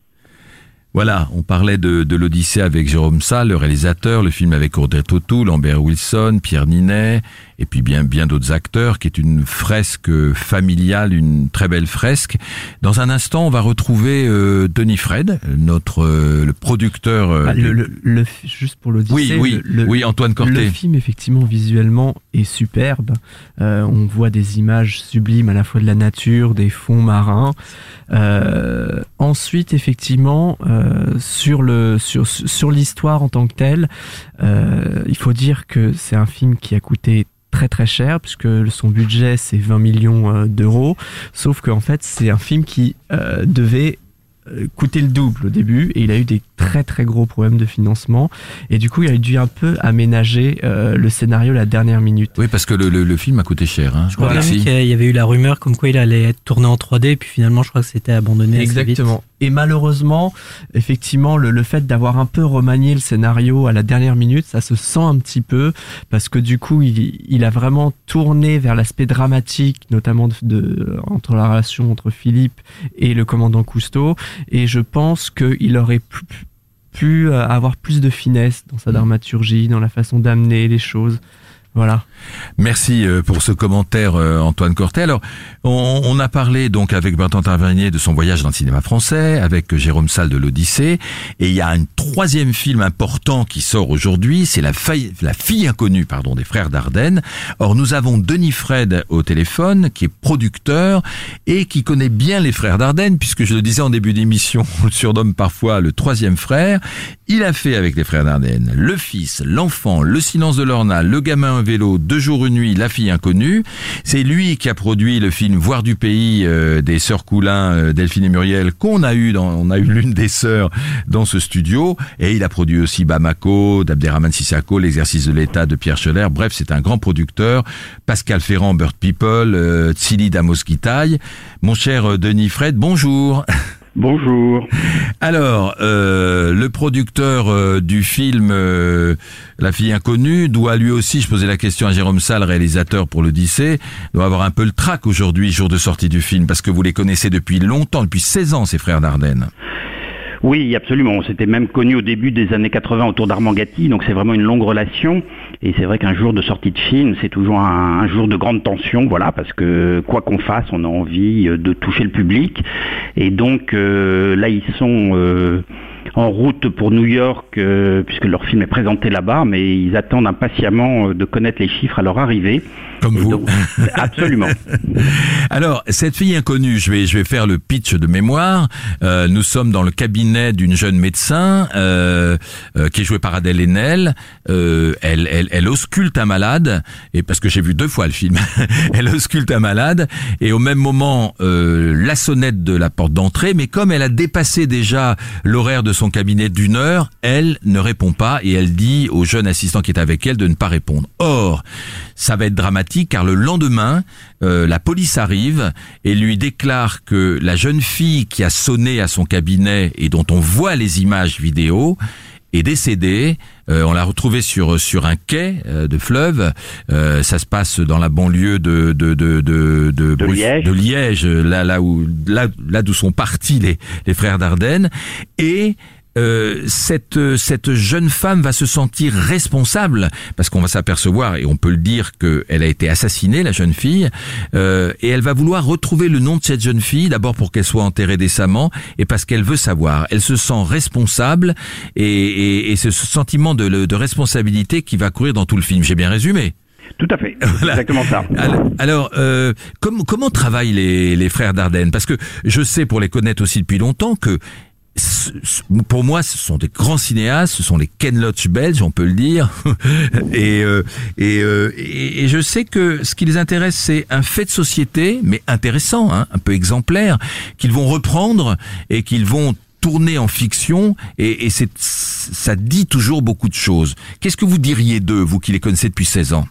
C: Voilà, on parlait de, l'Odyssée avec Jérôme Salle, le réalisateur, le film avec Audrey Tautou, Lambert Wilson, Pierre Ninet, et puis bien bien d'autres acteurs, qui est une fresque familiale, une très belle fresque. Dans un instant, on va retrouver euh, Denis Fred, notre euh, le producteur. Euh,
D: ah, le, le, juste pour l'Odyssée.
C: Oui, oui, oui, Antoine Corté.
D: Le film effectivement visuellement est superbe. on voit des images sublimes à la fois de la nature, des fonds marins. ensuite, effectivement, sur le sur sur l'histoire en tant que telle, il faut dire que c'est un film qui a coûté très très cher puisque son budget c'est 20 millions euh, d'euros. Sauf qu'en fait c'est un film qui euh, devait euh, coûter le double au début et il a eu des très très gros problèmes de financement et du coup il a dû un peu aménager euh, le scénario la dernière minute.
C: Oui parce que le, le, film a coûté cher. Hein.
F: Je crois qu'il y avait eu la rumeur comme quoi il allait être tourné en 3D puis finalement je crois que c'était abandonné.
D: Exactement. Et malheureusement, effectivement, le, le fait d'avoir un peu remanié le scénario à la dernière minute, ça se sent un petit peu parce que du coup, il, il a vraiment tourné vers l'aspect dramatique, notamment de, de, entre la relation entre Philippe et le commandant Cousteau. Et je pense qu'il aurait pu, pu, euh, avoir plus de finesse dans sa mm. dramaturgie, dans la façon d'amener les choses. Voilà.
C: Merci euh, pour ce commentaire, euh, Antoine Cortet. Alors, on, on, a parlé donc avec Bertrand Tavernier de son voyage dans le cinéma français, avec Jérôme Salle de l'Odyssée, et il y a un troisième film important qui sort aujourd'hui, c'est la, la fille inconnue, pardon, des frères Dardenne. Or, nous avons Denis Fred au téléphone, qui est producteur et qui connaît bien les frères Dardenne, puisque je le disais en début d'émission, on le surnomme parfois le troisième frère. Il a fait avec les frères Dardenne le fils, l'enfant, le silence de l'orna, le gamin vélo, deux jours une nuit, la fille inconnue. C'est lui qui a produit le film Voir du pays euh, des sœurs Coulin, euh, Delphine et Muriel, qu'on a eu dans, on a eu l'une des sœurs dans ce studio, et il a produit aussi Bamako, d'Abderrahman Sissako, l'exercice de l'État de Pierre Scheller. Bref, c'est un grand producteur. Pascal Ferrand, Bird People, euh, Tsili Damoskitaï. Mon cher euh, Denis Fred, bonjour. [laughs]
G: Bonjour.
C: Alors, euh, le producteur euh, du film euh, La fille inconnue doit lui aussi, je posais la question à Jérôme Salle, réalisateur pour l'Odyssée, doit avoir un peu le trac aujourd'hui, jour de sortie du film, parce que vous les connaissez depuis longtemps, depuis 16 ans, ces frères Dardenne.
I: Oui, absolument. On s'était même connu au début des années 80 autour d'Armand Gatti, donc c'est vraiment une longue relation. Et c'est vrai qu'un jour de sortie de film, c'est toujours un, jour de grande tension, voilà, parce que quoi qu'on fasse, on a envie euh, de toucher le public. Et donc euh, là, ils sont euh, en route pour New York, puisque leur film est présenté là-bas, mais ils attendent impatiemment de connaître les chiffres à leur arrivée.
C: Comme vous.
I: absolument. [laughs]
C: Alors, cette fille inconnue, je vais, je vais faire le pitch de mémoire. Euh, nous sommes dans le cabinet d'une jeune médecin euh, euh, qui est jouée par Adèle Haenel. Euh, elle, elle, elle ausculte un malade, et parce que j'ai vu deux fois le film, [laughs] elle ausculte un malade, et au même moment, euh, la sonnette de la porte d'entrée, mais comme elle a dépassé déjà l'horaire de son cabinet d'une heure, elle ne répond pas, et elle dit au jeune assistant qui est avec elle de ne pas répondre. Or, ça va être dramatique car le lendemain, euh, la police arrive et lui déclare que la jeune fille qui a sonné à son cabinet et dont on voit les images vidéo est décédée. Euh, on l'a retrouvée sur sur un quai euh, de fleuve. Euh, ça se passe dans la banlieue de de de de, de,
I: de Liège.
C: de Liège, là là où là là d'où sont partis les les frères Dardenne et euh, cette cette jeune femme va se sentir responsable parce qu'on va s'apercevoir et on peut le dire qu'elle a été assassinée la jeune fille euh, et elle va vouloir retrouver le nom de cette jeune fille d'abord pour qu'elle soit enterrée décemment et parce qu'elle veut savoir. Elle se sent responsable et, et, et ce sentiment de, de responsabilité qui va courir dans tout le film. J'ai bien résumé
I: tout à fait, c'est exactement ça.
C: Alors, euh, comment, comment travaillent les, les frères Dardenne? Parce que je sais, pour les connaître aussi depuis longtemps, que pour moi, ce sont des grands cinéastes, ce sont les Ken Loach belges, on peut le dire. [laughs] et, euh, et, euh, et, je sais que ce qui les intéresse, c'est un fait de société, mais intéressant, hein, un peu exemplaire, qu'ils vont reprendre et qu'ils vont tourner en fiction. Et, et c'est, ça dit toujours beaucoup de choses. Qu'est-ce que vous diriez d'eux, vous qui les connaissez depuis 16 ans?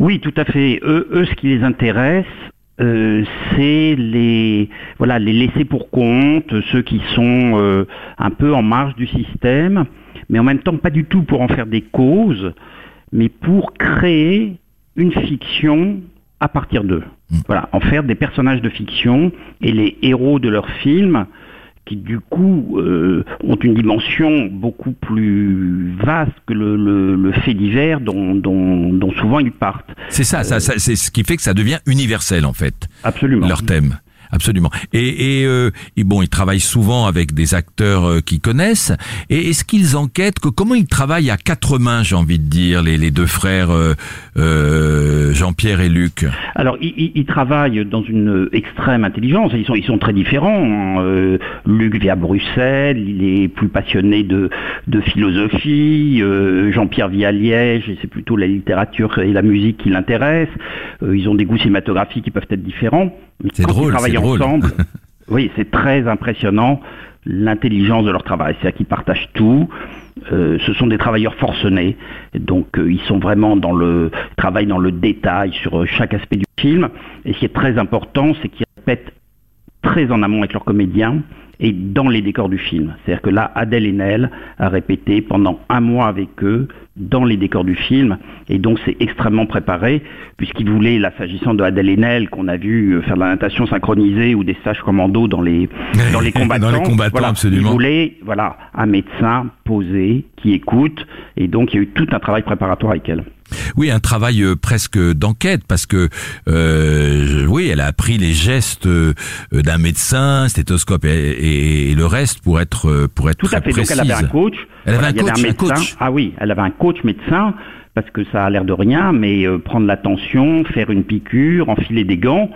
I: Oui, tout à fait. Eux, eux ce qui les intéresse, euh, c'est les voilà les laissés pour compte, ceux qui sont euh, un peu en marge du système, mais en même temps pas du tout pour en faire des causes, mais pour créer une fiction à partir d'eux. Voilà, en faire des personnages de fiction et les héros de leurs films qui du coup euh, ont une dimension beaucoup plus vaste que le, le, le fait divers dont, dont, dont, souvent ils partent.
C: C'est ça, ça, ça c'est ce qui fait que ça devient universel en fait.
I: Absolument.
C: Leur thème. Absolument. Et, et, euh, bon, ils travaillent souvent avec des acteurs euh, qu'ils connaissent. Et est-ce qu'ils enquêtent que comment ils travaillent à quatre mains, j'ai envie de dire, les, deux frères euh, euh Jean-Pierre et Luc?
I: Alors, ils, ils, travaillent dans une extrême intelligence. Ils sont, ils sont très différents. Euh, Luc vit à Bruxelles. Il est plus passionné de, de philosophie. Jean-Pierre vit à Liège et c'est plutôt la littérature et la musique qui l'intéressent. ils ont des goûts cinématographiques qui peuvent être différents.
C: C'est drôle, c'est drôle.
I: Ensemble, [laughs] oui, c'est très impressionnant l'intelligence de leur travail. C'est-à-dire qu'ils partagent tout. Euh, ce sont des travailleurs forcenés, donc euh, ils sont vraiment dans le travail dans le détail sur euh, chaque aspect du film. Et ce qui est très important, c'est qu'ils répètent très en amont avec leurs comédiens et dans les décors du film. C'est-à-dire que là, Adèle Haenel a répété pendant un mois avec eux dans les décors du film, et donc c'est extrêmement préparé, puisqu'il voulait, là, s'agissant de Adèle Haenel, qu'on a vu euh, faire de la natation synchronisée ou des stages commando [laughs] dans les, dans les combattants.
C: dans les combattants,
I: voilà,
C: absolument.
I: Il voulait, voilà, un médecin posé, qui écoute, et donc il y a eu tout un travail préparatoire avec elle.
C: Oui, un travail euh, presque d'enquête parce que euh, oui, elle a appris les gestes euh, d'un médecin, stéthoscope et, et, le reste pour être pour être
I: tout à fait.
C: Précise.
I: Donc elle avait un coach.
C: Elle avait
I: Voilà,
C: un coach, un
I: médecin.
C: coach.
I: Ah oui, elle avait un coach médecin parce que ça a l'air de rien, mais euh, prendre la tension, faire une piqûre, enfiler des gants,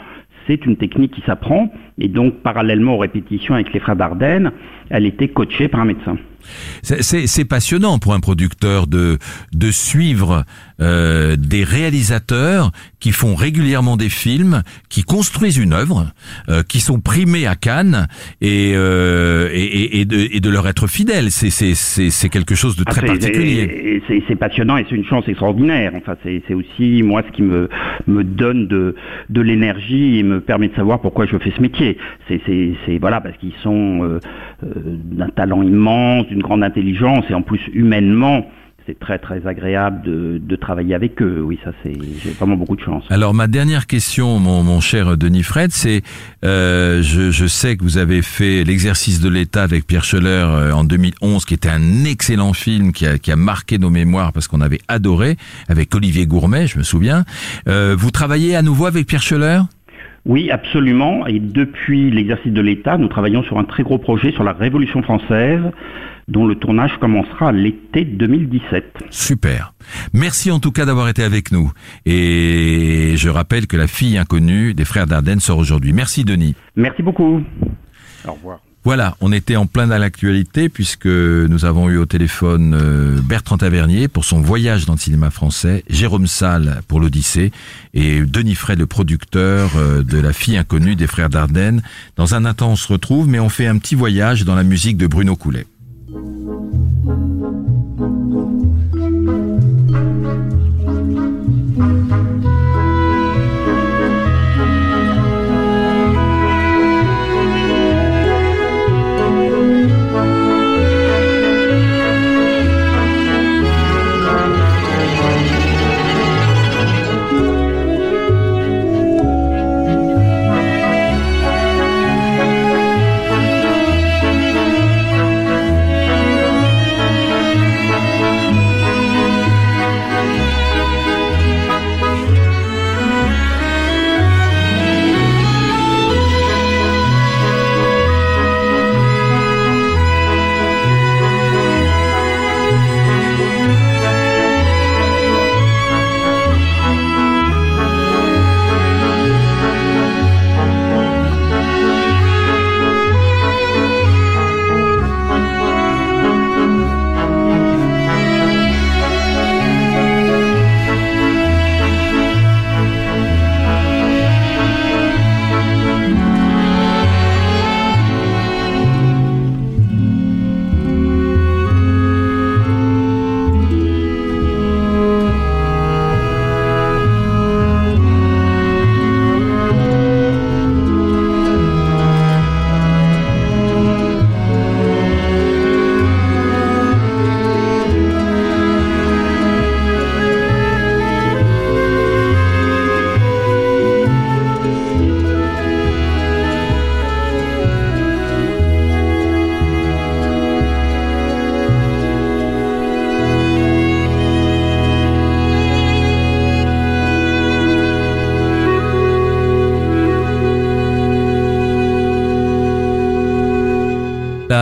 I: c'est une technique qui s'apprend. Et donc, parallèlement aux répétitions avec les frères Dardenne, elle était coachée par un médecin.
C: C'est- passionnant pour un producteur de de suivre euh, des réalisateurs qui font régulièrement des films, qui construisent une œuvre, euh, qui sont primés à Cannes et euh, et, et- de, et de leur être fidèles. C'est c'est c'est c'est quelque chose de
I: Ah,
C: très particulier.
I: C'est passionnant et c'est une chance extraordinaire. Enfin, c'est c'est aussi moi ce qui me me donne de de l'énergie et me permet de savoir pourquoi je fais ce métier. C'est c'est c'est voilà parce qu'ils sont euh, euh, d'un talent immense, d'une grande intelligence et en plus humainement. C'est très très agréable de, de travailler avec eux. Oui, ça c'est j'ai vraiment beaucoup de chance.
C: Alors ma dernière question, mon, mon cher Denis Fred, c'est euh, je, je sais que vous avez fait l'exercice de l'État avec Pierre Scheller euh, en 2011, qui était un excellent film qui a, qui a marqué nos mémoires parce qu'on avait adoré avec Olivier Gourmet, je me souviens. Euh, vous travaillez à nouveau avec Pierre Scheller?
I: Oui, absolument. Et depuis l'exercice de l'État, nous travaillons sur un très gros projet sur la Révolution française, dont le tournage commencera l'été 2017.
C: Super. Merci en tout cas d'avoir été avec nous. Et je rappelle que la fille inconnue des frères Dardenne sort aujourd'hui. Merci Denis.
I: Merci beaucoup. Au revoir.
C: Voilà, on était en plein dans l'actualité puisque nous avons eu au téléphone euh, Bertrand Tavernier pour son voyage dans le cinéma français, Jérôme Salle pour l'Odyssée et Denis Fray, le producteur euh, de La fille inconnue des frères Dardenne. Dans un instant, on se retrouve, mais on fait un petit voyage dans la musique de Bruno Coulet. thank you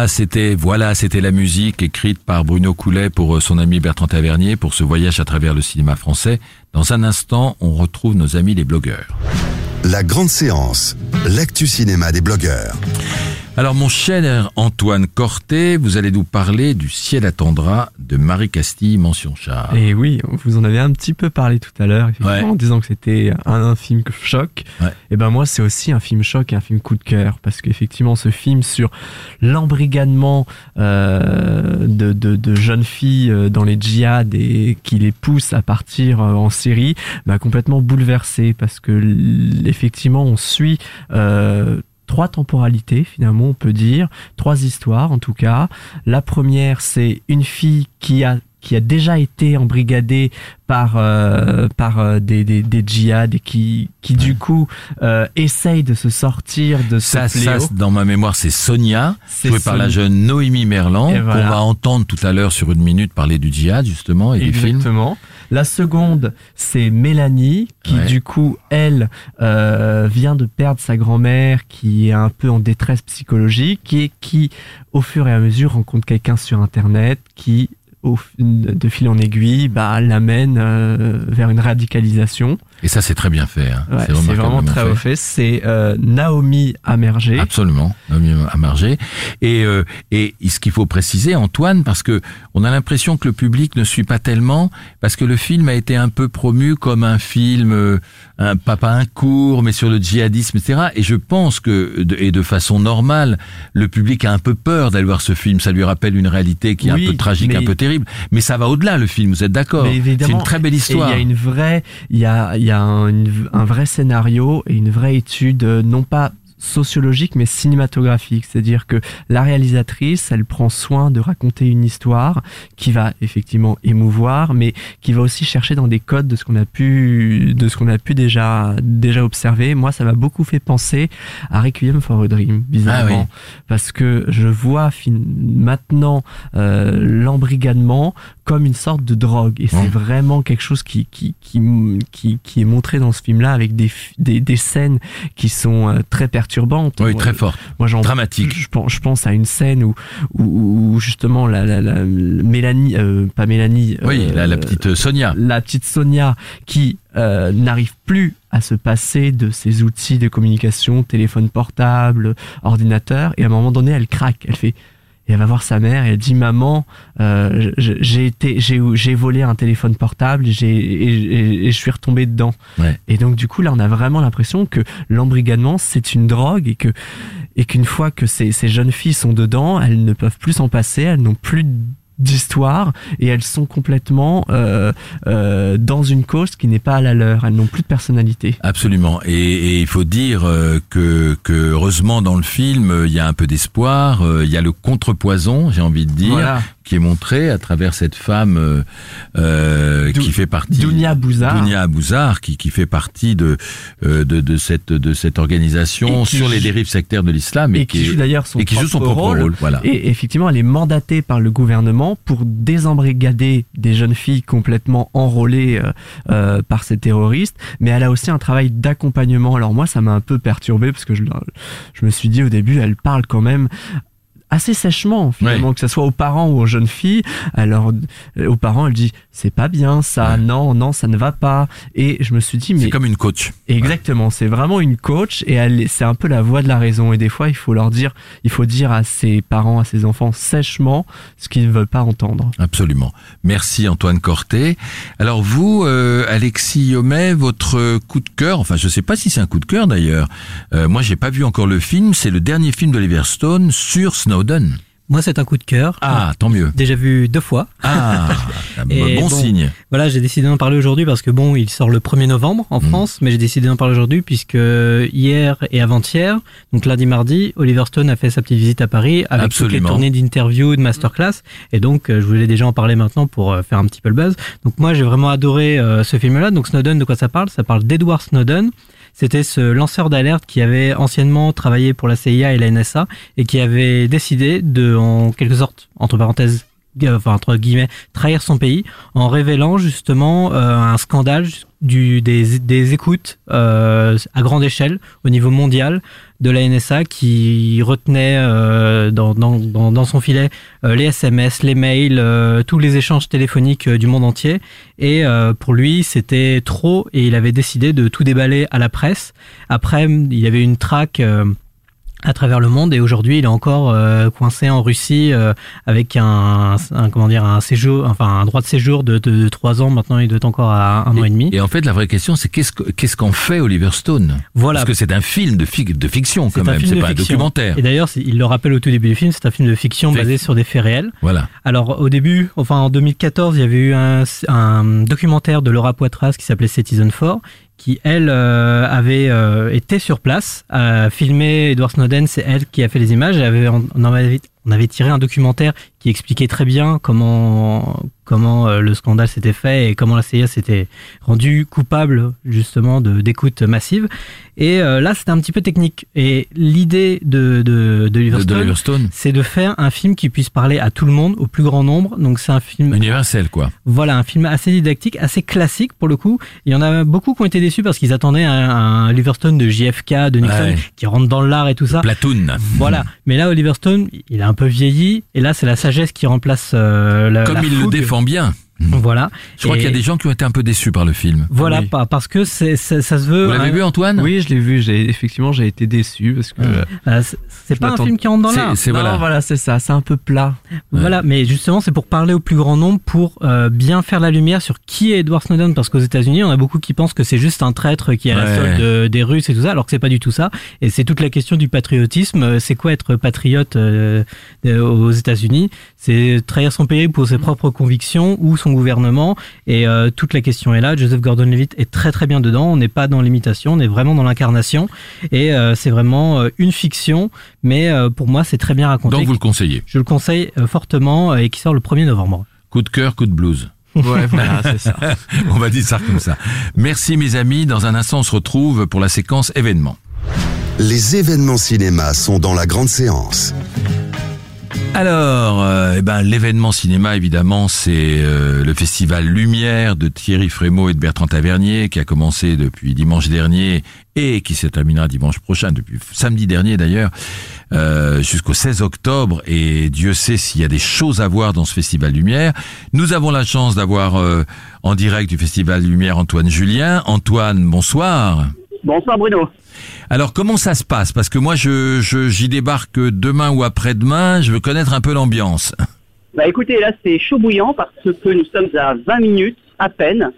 C: C'était voilà, c'était la musique écrite par Bruno Coulet pour euh, son ami Bertrand Tavernier pour ce voyage à travers le cinéma français. Dans un instant, on retrouve nos amis les blogueurs.
B: La grande séance, l'actu cinéma des blogueurs.
C: Alors mon cher Antoine Corté, vous allez nous parler du ciel attendra de Marie Castille, mention char.
D: Et oui, vous en avez un petit peu parlé tout à l'heure,
C: Ouais.
D: en disant que c'était un, un film choc.
C: Ouais.
D: Et ben moi, c'est aussi un film choc et un film coup de cœur, parce qu'effectivement, ce film sur l'embrigadement euh, de, de, de jeunes filles euh, dans les djihad et qui les pousse à partir euh, en Syrie, m'a complètement bouleversé, parce que effectivement, on suit euh, trois temporalités finalement on peut dire. Trois histoires en tout cas. La première c'est une fille qui a qui a déjà été embrigadé par euh, par euh, des, des, des djihad et qui qui du coup euh, essaye de se sortir de ce
C: Ça, ça, dans ma mémoire, c'est Sonia, jouée par la jeune Noémie Merlan,
D: Et
C: qu'on va entendre tout à l'heure sur une minute parler du djihad, justement, et des films.
D: Exactement. La seconde, c'est Mélanie, qui
C: Ouais.
D: du coup, elle, euh, vient de perdre sa grand-mère, qui est un peu en détresse psychologique, et qui, au fur et à mesure, rencontre quelqu'un sur Internet, qui, au, de fil en aiguille, bah, l'amène euh, vers une radicalisation.
C: Et ça, c'est très bien fait. hein.
D: Ouais, c'est vraiment très haut fait. C'est euh, Naomi Amerger.
C: Absolument, Naomi Amargé. Et, euh, et ce qu'il faut préciser, Antoine, parce que on a l'impression que le public ne suit pas tellement, parce que le film a été un peu promu comme un film, euh, un papa un court, mais sur le djihadisme, etc. Et je pense que, et de façon normale, le public a un peu peur d'aller voir ce film. Ça lui rappelle une réalité qui est
D: Oui,
C: un peu tragique,
D: mais-
C: un peu terrible. Mais ça va au-delà, le film. Vous êtes d'accord C'est une très belle histoire.
D: il y a une vraie, il y a, y a un, une- un vrai scénario et une vraie étude, euh, non pas sociologique mais cinématographique. C'est-à-dire que la réalisatrice, elle prend soin de raconter une histoire qui va effectivement émouvoir, mais qui va aussi chercher dans des codes de ce qu'on a pu, de ce qu'on a pu déjà, déjà observer. Moi, ça m'a beaucoup fait penser à Requiem for a Dream, bizarrement,
C: Ah
D: parce que je vois fin- maintenant euh, l'embrigadement comme une sorte de drogue et c'est vraiment quelque chose qui qui, qui qui qui est montré dans ce film là avec des des, des scènes qui sont euh, très perturbantes
C: Oui,
D: Moi,
C: très fort.
D: moi j'en
C: Dramatique.
D: je pense je pense à une scène où où, où justement la, la, la Mélanie euh, pas Mélanie
C: Oui,
D: euh,
C: la, la petite Sonia.
D: la petite Sonia qui euh, n'arrive plus à se passer de ses outils de communication, téléphone portable, ordinateur, et à un moment donné, elle craque. Elle fait, et elle va voir sa mère et elle dit maman, euh, j'ai été, j'ai, j'ai volé un téléphone portable, j'ai et, et- et je suis retombé dedans.
C: Ouais.
D: Et donc du coup là, on a vraiment l'impression que l'embrigadement c'est une drogue et que et qu'une fois que ces, ces jeunes filles sont dedans, elles ne peuvent plus s'en passer, elles n'ont plus d'histoire et elles sont complètement euh, euh, dans une cause qui n'est pas à la leur. Elles n'ont plus de personnalité.
C: Absolument. Et, et il faut dire euh, que, que heureusement dans le film, il y a un peu d'espoir. Il y a le contrepoison, j'ai envie de dire,
D: Voilà.
C: Qui est montré à travers cette femme euh, euh, qui fait partie.
D: Dounia Bouzard.
C: Dounia Bouzard, qui, qui fait partie de, euh, de, de cette, de cette organisation
D: Et qui
C: sur les dérives sectaires de l'islam.
D: Et qui
C: est-
D: joue d'ailleurs son
C: et qui joue son propre rôle. voilà.
D: Et effectivement, elle est mandatée par le gouvernement pour désembrigader des jeunes filles complètement enrôlées euh, euh, par ces terroristes. Mais elle a aussi un travail d'accompagnement. Alors moi, ça m'a un peu perturbé parce que je, je me suis dit au début, elle parle quand même assez sèchement finalement que ce soit aux parents ou aux jeunes filles alors aux parents elle dit c'est pas bien ça
C: Ouais.
D: non non ça ne va pas et je me suis dit mais
C: C'est comme une coach.
D: Exactement, c'est vraiment une coach et elle, c'est un peu la voix de la raison. Et des fois, il faut leur dire, il faut dire à ses parents, à ses enfants sèchement ce qu'ils ne veulent pas entendre.
C: Absolument. Merci Antoine Corté. Alors vous, euh, Alexis Yomet, votre coup de cœur, enfin je sais pas si c'est un coup de cœur d'ailleurs. Euh, moi j'ai pas vu encore le film, c'est le dernier film d'Oliver Stone sur Snowden.
F: Moi, c'est un coup de cœur.
C: Ah, tant mieux.
F: Déjà vu deux fois.
C: Ah, [laughs] bon
F: bon,
C: signe.
F: Voilà, j'ai décidé d'en parler aujourd'hui parce que bon, il sort le 1er novembre en
C: Mhm.
F: France, mais j'ai décidé d'en parler aujourd'hui puisque hier et avant-hier, donc lundi, mardi, Oliver Stone a fait sa petite visite à Paris avec toutes
C: Absolument.
F: les tournées d'interviews, de masterclass, et donc euh, je voulais déjà en parler maintenant pour euh, faire un petit peu le buzz. Donc moi, j'ai vraiment adoré euh, ce film-là. Donc Snowden, de quoi ça parle? Ça parle d'Edward Snowden. C'était ce lanceur d'alerte qui avait anciennement travaillé pour la CIA et la NSA et qui avait décidé de, en quelque sorte, entre parenthèses, enfin entre guillemets, trahir son pays en révélant justement euh, un scandale du, des, des écoutes euh, à grande échelle au niveau mondial de la NSA qui retenait euh, dans, dans, dans, dans son filet euh, les SMS, les mails, euh, tous les échanges téléphoniques euh, du monde entier. Et euh, pour lui, c'était trop et il avait décidé de tout déballer à la presse. Après, il y avait une traque euh, à travers le monde. Et aujourd'hui il est encore euh, coincé en Russie euh, avec un, un comment dire un séjour enfin un droit de séjour de, de, de 3 ans. Maintenant il doit être encore à un an et demi.
C: Et en fait, la vraie question, c'est qu'est-ce que- qu'est-ce qu'en fait Oliver Stone?
F: Voilà.
C: Parce que c'est un film de, fic- de fiction quand même, c'est pas un documentaire.
F: et d'ailleurs il le rappelle au tout début du film c'est un film de fiction
C: Fait-
F: basé sur des faits réels.
C: Voilà.
F: alors au début enfin en 2014 il y avait eu un, un documentaire de Laura Poitras qui s'appelait Citizen 4 qui elle euh, avait euh, été sur place, a filmé Edward Snowden, c'est elle qui a fait les images, elle avait en avait on avait tiré un documentaire qui expliquait très bien comment comment euh, le scandale s'était fait et comment la CIA s'était rendue coupable justement de d'écoute massive. Et euh, là, c'était un petit peu technique. Et l'idée de de, de Liverstone, c'est de faire un film qui puisse parler à tout le monde, au plus grand nombre. Donc c'est un film
C: Universel, quoi.
F: voilà, un film assez didactique, assez classique pour le coup. Il y en a beaucoup qui ont été déçus parce qu'ils attendaient un, un Liverstone de JFK, de Nixon,
C: Ouais.
F: qui rentre dans l'art et tout ça.
C: Platoon.
F: Voilà. Mais là, Oliver Stone, il a un peu vieilli. Et là, c'est la sagesse qui remplace euh, la,
C: Comme
F: la
C: il le défend bien.
F: Voilà.
C: Je crois
F: Et-
C: qu'il y a des gens qui ont été un peu déçus par le film.
F: Voilà,
D: Oui.
F: pa- parce que c'est, c'est- ça se veut.
C: Vous l'avez
F: hein,
C: vu, Antoine?
D: Oui, je l'ai vu. J'ai effectivement, j'ai été déçu parce que
F: euh, c'est, c'est pas un film qui rentre dans l'art.
C: c'est-
D: non,
C: voilà.
D: voilà, c'est ça. C'est un peu plat.
F: Voilà, mais justement, c'est pour parler au plus grand nombre, pour euh, bien faire la lumière sur qui est Edward Snowden, parce qu'aux États-Unis, on a beaucoup qui pensent que c'est juste un traître qui est à la solde de- des Russes et tout ça, alors que c'est pas du tout ça. Et c'est toute la question du patriotisme. Euh, C'est quoi être patriote euh, euh, aux États-Unis? C'est trahir son pays pour ses propres convictions ou son gouvernement. Et euh, toute la question est là. Joseph Gordon-Levitt est très très bien dedans. On n'est pas dans l'imitation, on est vraiment dans l'incarnation. Et euh, c'est vraiment euh, une fiction, mais euh, pour moi, c'est très bien raconté.
C: Donc vous le conseillez.
F: Je le conseille euh, fortement euh, et qui sort le 1er novembre.
C: Coup de cœur, coup de blues.
D: Ouais, voilà, c'est ça. [laughs]
C: On va dire ça comme ça. Merci mes amis. Dans un instant, on se retrouve pour la séquence événements.
B: Les événements cinéma sont dans la grande séance.
C: Alors, euh, eh ben, l'événement cinéma, évidemment, c'est euh, le festival Lumière de Thierry Frémaux et de Bertrand Tavernier, qui a commencé depuis dimanche dernier et qui se terminera dimanche prochain, depuis samedi dernier d'ailleurs, euh, jusqu'au 16 octobre. Et Dieu sait s'il y a des choses à voir dans ce festival Lumière. Nous avons la chance d'avoir euh, en direct du festival Lumière Antoine Julien. Antoine, bonsoir.
J: Bonsoir Bruno.
C: Alors comment ça se passe? Parce que moi je je- j'y débarque demain ou après-demain, je veux connaître un peu l'ambiance. [laughs]
J: Bah écoutez, là c'est chaud bouillant parce que nous sommes à 20 minutes à peine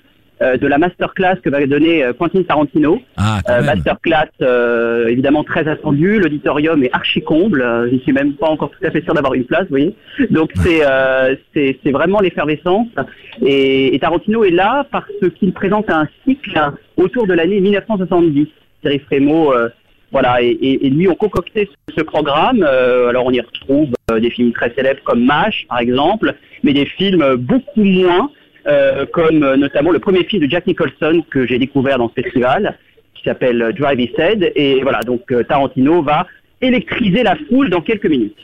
J: euh, de la masterclass que va donner euh, Quentin Tarantino.
C: Ah,
J: Euh, masterclass euh, évidemment très attendue, l'auditorium est archi comble, je ne suis même pas encore tout à fait sûr d'avoir une place, vous voyez. Donc [laughs] c'est c'est c'est vraiment l'effervescence et, et Tarantino est là parce qu'il présente un cycle autour de l'année 1970. Thierry Frémaux euh, voilà, et, lui ont concocté ce, programme. Euh, alors on y retrouve euh, des films très célèbres comme MASH par exemple, mais des films beaucoup moins, comme notamment le premier film de Jack Nicholson que j'ai découvert dans ce festival, qui s'appelle Drive Is Dead. Et voilà, donc Tarantino va électriser la foule dans quelques minutes.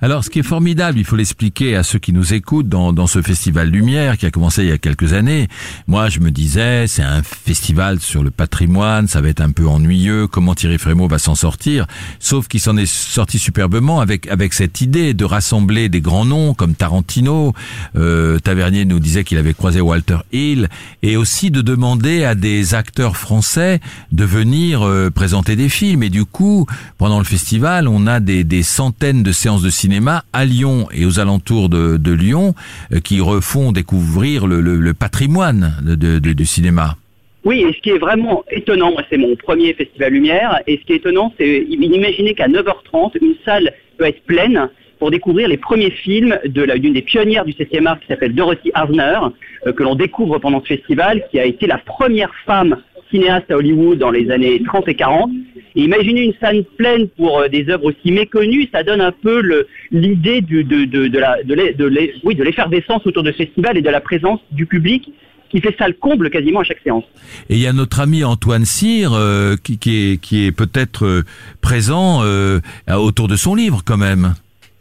C: Alors, ce qui est formidable, il faut l'expliquer à ceux qui nous écoutent dans, dans ce festival Lumière qui a commencé il y a quelques années. Moi, je me disais, c'est un festival sur le patrimoine, ça va être un peu ennuyeux. Comment Thierry Frémaux va s'en sortir? Sauf qu'il s'en est sorti superbement avec avec cette idée de rassembler des grands noms comme Tarantino. Euh, Tavernier nous disait qu'il avait croisé Walter Hill et aussi de demander à des acteurs français de venir euh, présenter des films. Et du coup, pendant le festival, on a des, centaines de séances de cinéma à Lyon et aux alentours de, Lyon euh, qui refont découvrir le, patrimoine du cinéma.
J: Oui, et ce qui est vraiment étonnant, c'est mon premier festival Lumière, et ce qui est étonnant, c'est imaginer qu'à 9h30, une salle peut être pleine pour découvrir les premiers films de d'une des pionnières du 7e art qui s'appelle Dorothy Harner, euh, que l'on découvre pendant ce festival, qui a été la première femme cinéaste à Hollywood dans les années 30 et 40. Et imaginez une salle pleine pour euh, des œuvres aussi méconnues, ça donne un peu le- l'idée de, de, de, la, l'e- l'e- l'effervescence autour de ce festival et de la présence du public qui fait salle comble quasiment à chaque séance.
C: Et il y a notre ami Antoine Cyr euh, qui, qui est, qui est peut-être euh, présent autour de son livre quand même.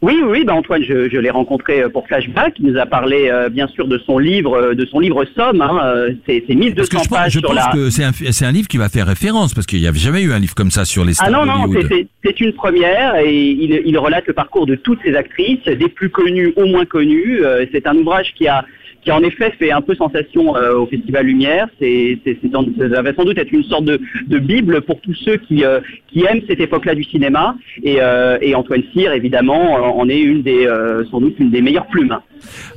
J: Oui, oui, bah Antoine, je, je l'ai rencontré euh, pour Flashback. Il nous a parlé euh, bien sûr de son livre, euh, de son livre Somme. Hein, c'est c'est 1200
C: Parce que je, pense-
J: pages
C: je
J: sur
C: pense
J: la.
C: que c'est un, c'est un livre qui va faire référence parce qu'il n'y avait jamais eu un livre comme ça sur les stars
J: Ah non, non, c'est- une première et il, il relate le parcours de toutes ces actrices, des plus connues aux moins connues. C'est un ouvrage qui a, qui en effet fait un peu sensation euh, au Festival Lumière. C'est, c'est, c'est ça va sans doute être une sorte de, de bible pour tous ceux qui, euh, qui aiment cette époque-là du cinéma. Et, euh, et Antoine Cyr, évidemment, en est une des, euh, sans doute une des meilleures plumes.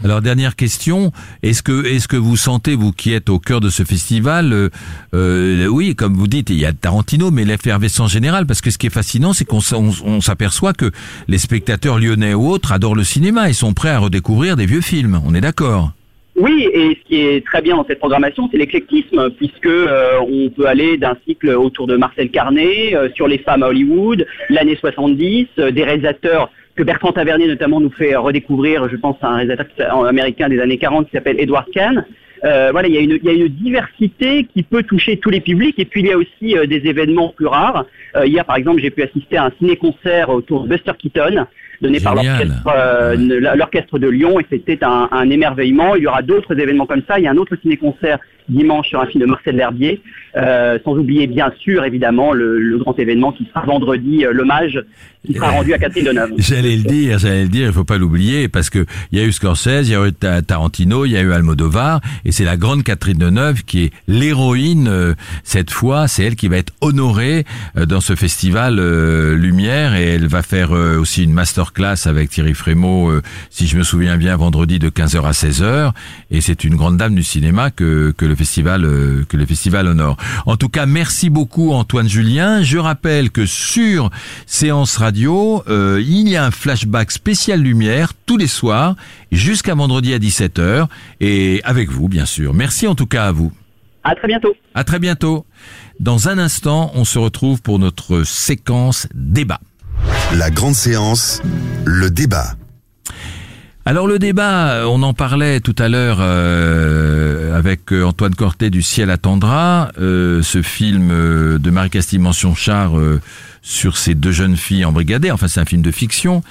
C: Alors dernière question, est-ce que est-ce que vous sentez vous qui êtes au cœur de ce festival, euh, euh, oui comme vous dites il y a Tarantino mais l'effervescence générale parce que ce qui est fascinant c'est qu'on s'aperçoit que les spectateurs lyonnais ou autres adorent le cinéma et sont prêts à redécouvrir des vieux films, on est d'accord?
J: Oui, et ce qui est très bien dans cette programmation, c'est l'éclectisme, puisque euh, on peut aller d'un cycle autour de Marcel Carnet, euh, sur les femmes à Hollywood, l'année 70, euh, des réalisateurs que Bertrand Tavernier notamment nous fait redécouvrir, je pense à un réalisateur américain des années 40 qui s'appelle Edward Kahn. Euh, voilà, il y, a une, diversité qui peut toucher tous les publics. Et puis il y a aussi des événements plus rares. Hier, par exemple, j'ai pu assister à un ciné-concert autour de Buster Keaton, donné par l'orchestre euh, l'orchestre de Lyon, et c'était un, un, émerveillement. Il y aura d'autres événements comme ça. Il y a un autre ciné-concert dimanche sur un film de Marcel L'Herbier, euh, sans oublier bien sûr évidemment le, le grand événement qui sera vendredi, euh, l'hommage qui sera rendu à Catherine Deneuve. [laughs]
C: J'allais le dire, j'allais le dire, il faut pas l'oublier parce que il y a eu Scorsese, il y a eu Tarantino, il y a eu Almodovar et c'est la grande Catherine Deneuve qui est l'héroïne euh, cette fois, c'est elle qui va être honorée euh, dans ce festival euh, Lumière et elle va faire aussi une masterclass avec Thierry Frémaux si je me souviens bien vendredi de 15h à 16h et c'est une grande dame du cinéma que que le festival que le festival honore. En tout cas, merci beaucoup Antoine Julien. Je rappelle que sur séance radio euh, il y a un flashback spécial lumière tous les soirs jusqu'à vendredi à 17h et avec vous bien sûr. Merci en tout cas à vous.
J: À très bientôt.
C: À très bientôt. Dans un instant, on se retrouve pour notre séquence débat.
B: La grande séance, le débat.
C: Alors le débat, on en parlait tout à l'heure euh, avec Antoine Cortet du Ciel attendra, euh, ce film de Marie-Castille Mention-Char sur ces deux jeunes filles embrigadées. Enfin, c'est un film de fiction.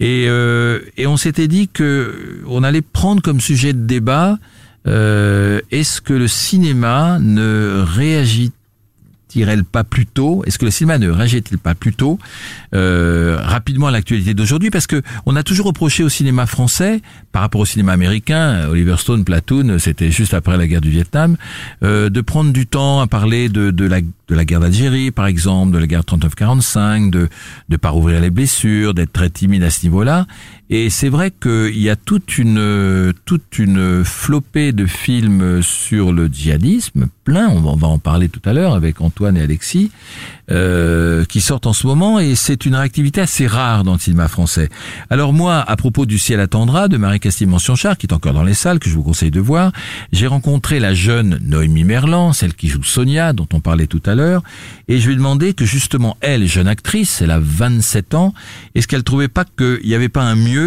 C: Et, euh, et on s'était dit que on allait prendre comme sujet de débat euh, est-ce que le cinéma ne réagit il pas plus tôt? Est-ce que le cinéma ne réagit-il pas plus tôt euh, rapidement à l'actualité d'aujourd'hui? Parce que on a toujours reproché au cinéma français, par rapport au cinéma américain, Oliver Stone, Platoon, c'était juste après la guerre du Vietnam, euh, de prendre du temps à parler de, de la de la guerre d'Algérie, par exemple, de la guerre 39-45, de de pas rouvrir les blessures, d'être très timide à ce niveau-là. Et c'est vrai qu'il y a toute une toute une flopée de films sur le djihadisme, plein. On va en parler tout à l'heure avec Antoine et Alexis, euh, qui sortent en ce moment. Et c'est une réactivité assez rare dans le cinéma français. Alors moi, à propos du ciel attendra de Marie-Castille Mention-Char, qui est encore dans les salles, que je vous conseille de voir, j'ai rencontré la jeune Noémie Merlan, celle qui joue Sonia, dont on parlait tout à l'heure, et je lui ai demandé que justement elle, jeune actrice, elle a 27 ans, est-ce qu'elle trouvait pas qu'il n'y avait pas un mieux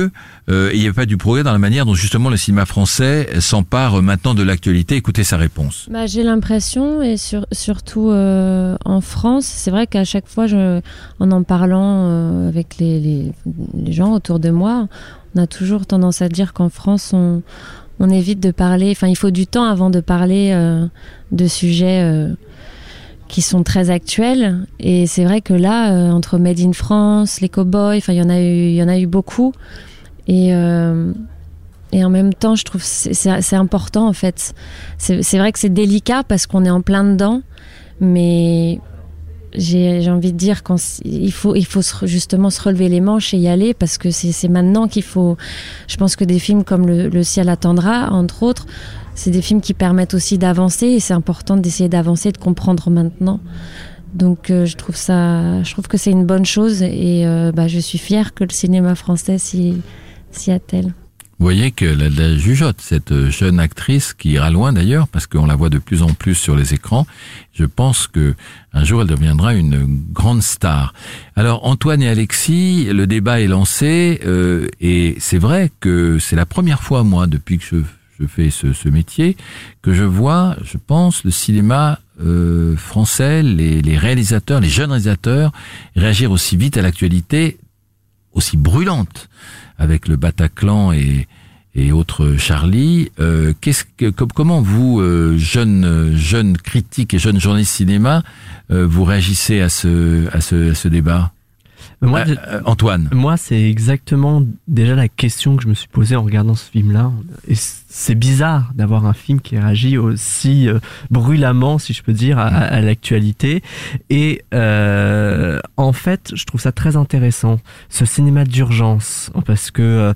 C: euh, il n'y a pas du progrès dans la manière dont justement le cinéma français s'empare maintenant de l'actualité. Écoutez sa réponse.
K: Bah, J'ai l'impression, et surtout euh, en France, c'est vrai qu'à chaque fois, en en parlant euh, avec les, gens autour de moi, on a toujours tendance à dire qu'en France, on, évite de parler, enfin il faut du temps avant de parler de sujets qui sont très actuels. Et c'est vrai que là, euh, entre Made in France, les cowboys, enfin, il y en a eu, il y en a eu beaucoup. Et, euh, et en même temps, je trouve c'est important en fait. C'est vrai que c'est délicat parce qu'on est en plein dedans, mais j'ai envie de dire qu'il faut, il faut justement se relever les manches et y aller parce que c'est maintenant qu'il faut. Je pense que des films comme le ciel attendra, entre autres, c'est des films qui permettent aussi d'avancer et c'est important d'essayer d'avancer, de comprendre maintenant. Donc euh, je trouve ça, je trouve que c'est une bonne chose et euh, bah, je suis fière que le cinéma français s'y attelle.
C: Vous voyez que la, la, jugeote, cette jeune actrice qui ira loin d'ailleurs, parce qu'on la voit de plus en plus sur les écrans. Je pense que un jour elle deviendra une grande star. Alors Antoine et Alexis, le débat est lancé euh, et c'est vrai que c'est la première fois moi depuis que je je fais ce, métier, que je vois, je pense, le cinéma euh, français, les, réalisateurs, les jeunes réalisateurs réagir aussi vite à l'actualité, aussi brûlante, avec le Bataclan et, autres Charlie. Euh, qu'est-ce que, comment vous, euh, jeunes critiques et jeunes journalistes cinéma, vous réagissez à ce débat?
D: Moi, euh,
C: euh, Antoine.
D: Moi, c'est exactement déjà la question que je me suis posée en regardant ce film-là. Et c'est bizarre d'avoir un film qui réagit aussi euh, brûlamment, si je peux dire, à, à l'actualité. Et euh, en fait, je trouve ça très intéressant, ce cinéma d'urgence, parce que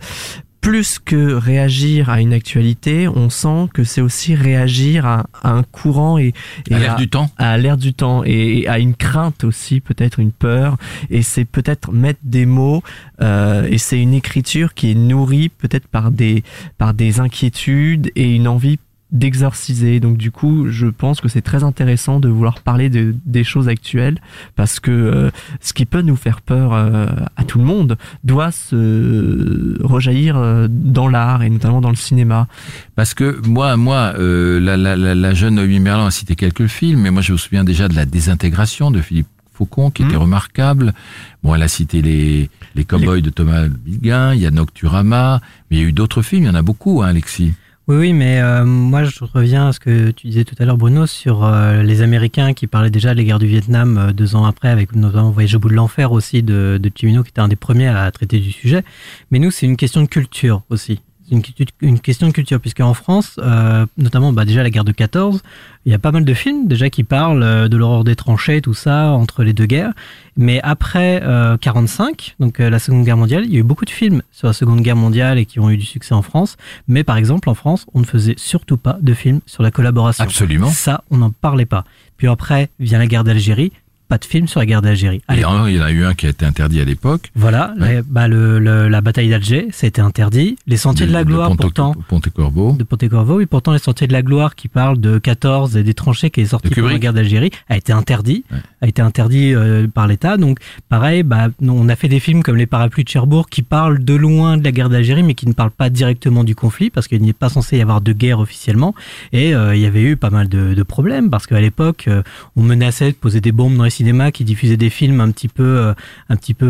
D: plus que réagir à une actualité, on sent que c'est aussi réagir à, un courant et,
C: à l'air du temps,
D: à l'air du temps et, à une crainte aussi, peut-être une peur. Et c'est peut-être mettre des mots euh, et c'est une écriture qui est nourrie peut-être par des par des inquiétudes et une envie d'exorciser. Donc du coup, je pense que c'est très intéressant de vouloir parler de, des choses actuelles parce que euh, ce qui peut nous faire peur euh, à tout le monde doit se rejaillir euh, dans l'art et notamment dans le cinéma.
C: Parce que moi, moi, la, la, la, la, jeune Noémie Merlan a cité quelques films, mais moi je me souviens déjà de la désintégration de Philippe Faucon, qui était mmh. remarquable. Bon, elle a cité les, les Cowboys de Thomas Biguin, il y a Nocturama, mais il y a eu d'autres films, il y en a beaucoup, hein, Alexis.
F: Oui, oui, mais euh, moi je reviens à ce que tu disais tout à l'heure, Bruno, sur euh, les Américains qui parlaient déjà des guerres du Vietnam euh, deux ans après, avec notamment Voyage au bout de l'enfer aussi de, de Chimino, qui était un des premiers à traiter du sujet. Mais nous, c'est une question de culture aussi une, une, question de culture, puisque en France, euh, notamment bah, déjà la guerre de 14, il y a pas mal de films déjà qui parlent euh, de l'horreur des tranchées, tout ça, entre les deux guerres. Mais après euh, 45, donc euh, la Seconde Guerre mondiale, il y a eu beaucoup de films sur la Seconde Guerre mondiale et qui ont eu du succès en France. Mais par exemple, en France, on ne faisait surtout pas de films sur la collaboration.
C: Absolument.
F: Ça, on n'en parlait pas. Puis après vient la guerre d'Algérie pas de film sur la guerre d'Algérie.
C: il y en a eu un qui a été interdit à l'époque.
F: Voilà, bah le, la bataille d'Alger, ça a été interdit. Les Sentiers de, la Gloire,
C: de
F: pourtant.
C: Ponte-Corbeau.
F: De Ponte-Corbeau, et pourtant les Sentiers de la Gloire qui parlent de 14 et des tranchées qui est sorti pendant la guerre d'Algérie, a été interdit, a été interdit euh, par l'État. Donc, pareil, bah, on a fait des films comme Les Parapluies de Cherbourg qui parlent de loin de la guerre d'Algérie, mais qui ne parlent pas directement du conflit parce qu'il n'est pas censé y avoir de guerre officiellement. Et euh, il y avait eu pas mal de, de problèmes parce qu'à l'époque, euh, on menaçait de poser des bombes dans les qui diffusaient des films un petit peu, euh, un petit peu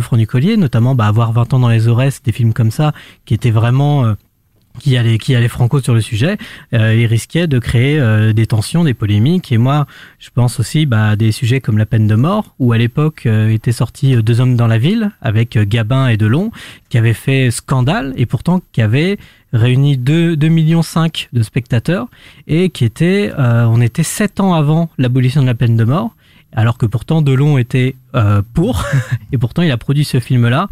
F: notamment bah, avoir 20 ans dans les oreilles, des films comme ça qui étaient vraiment euh, qui allait qui allait franco sur le sujet, euh, il risquait de créer euh, des tensions, des polémiques. Et moi, je pense aussi bah, à des sujets comme la peine de mort, où à l'époque était sorti Deux hommes dans la ville avec Gabin et Delon, qui avait fait scandale et pourtant qui avait réuni 2, 2 millions 5 de spectateurs et qui était, on était 7 ans avant l'abolition de la peine de mort alors que pourtant Delon était euh, pour, [laughs] et pourtant il a produit ce film-là,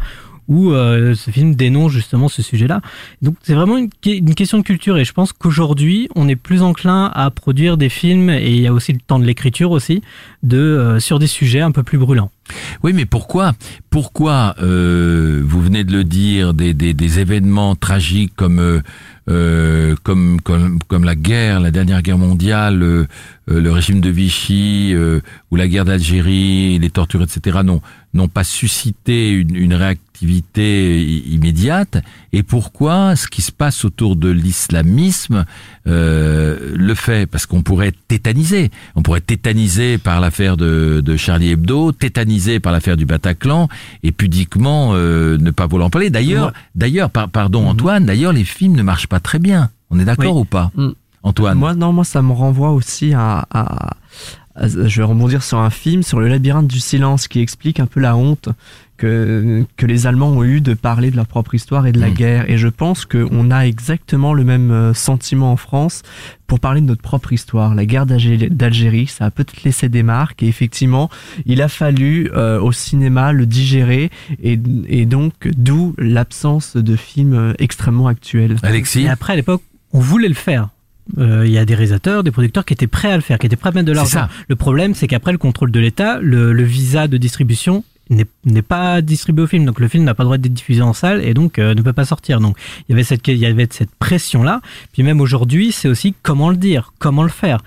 F: où euh, ce film dénonce justement ce sujet-là. Donc c'est vraiment une, question de culture, et je pense qu'aujourd'hui on est plus enclin à produire des films, et il y a aussi le temps de l'écriture aussi, de euh, sur des sujets un peu plus brûlants.
C: Oui, mais pourquoi Pourquoi euh, vous venez de le dire des, des, des événements tragiques comme euh, euh, comme, comme, comme la guerre, la dernière guerre mondiale, euh, le régime de Vichy euh, ou la guerre d'Algérie, les tortures, etc., n'ont n'ont pas suscité une, une réactivité immédiate. Et pourquoi ce qui se passe autour de l'islamisme le fait? Parce qu'on pourrait être tétanisé. On pourrait être tétanisé par l'affaire de, de Charlie Hebdo, tétanisé par l'affaire du Bataclan, et pudiquement ne pas vouloir en parler. D'ailleurs, d'ailleurs, par, pardon mhm. Antoine, d'ailleurs les films ne marchent pas très bien. On est d'accord ou pas? Mm. Antoine
D: Moi, non, moi, ça me renvoie aussi à, Je vais rebondir sur un film, sur le labyrinthe du silence, qui explique un peu la honte que, que les Allemands ont eu de parler de leur propre histoire et de la mm. guerre. Et je pense qu'on a exactement le même euh, sentiment en France pour parler de notre propre histoire. La guerre d'Algérie, ça a peut-être laissé des marques. Et effectivement, il a fallu euh, au cinéma le digérer. Et, et donc, d'où l'absence de films euh, extrêmement actuels.
C: Alexis
F: Et après, à l'époque, on voulait le faire. Il y a des réalisateurs, des producteurs qui étaient prêts à le faire, qui étaient prêts à mettre de l'argent. Le problème, c'est qu'après le contrôle de l'État, le, le, visa de distribution n'est pas distribué au film, donc le film n'a pas le droit d'être diffusé en salle et donc euh, ne peut pas sortir. Donc il y avait cette, il y avait cette pression là. Puis même aujourd'hui, c'est aussi comment le dire, comment le faire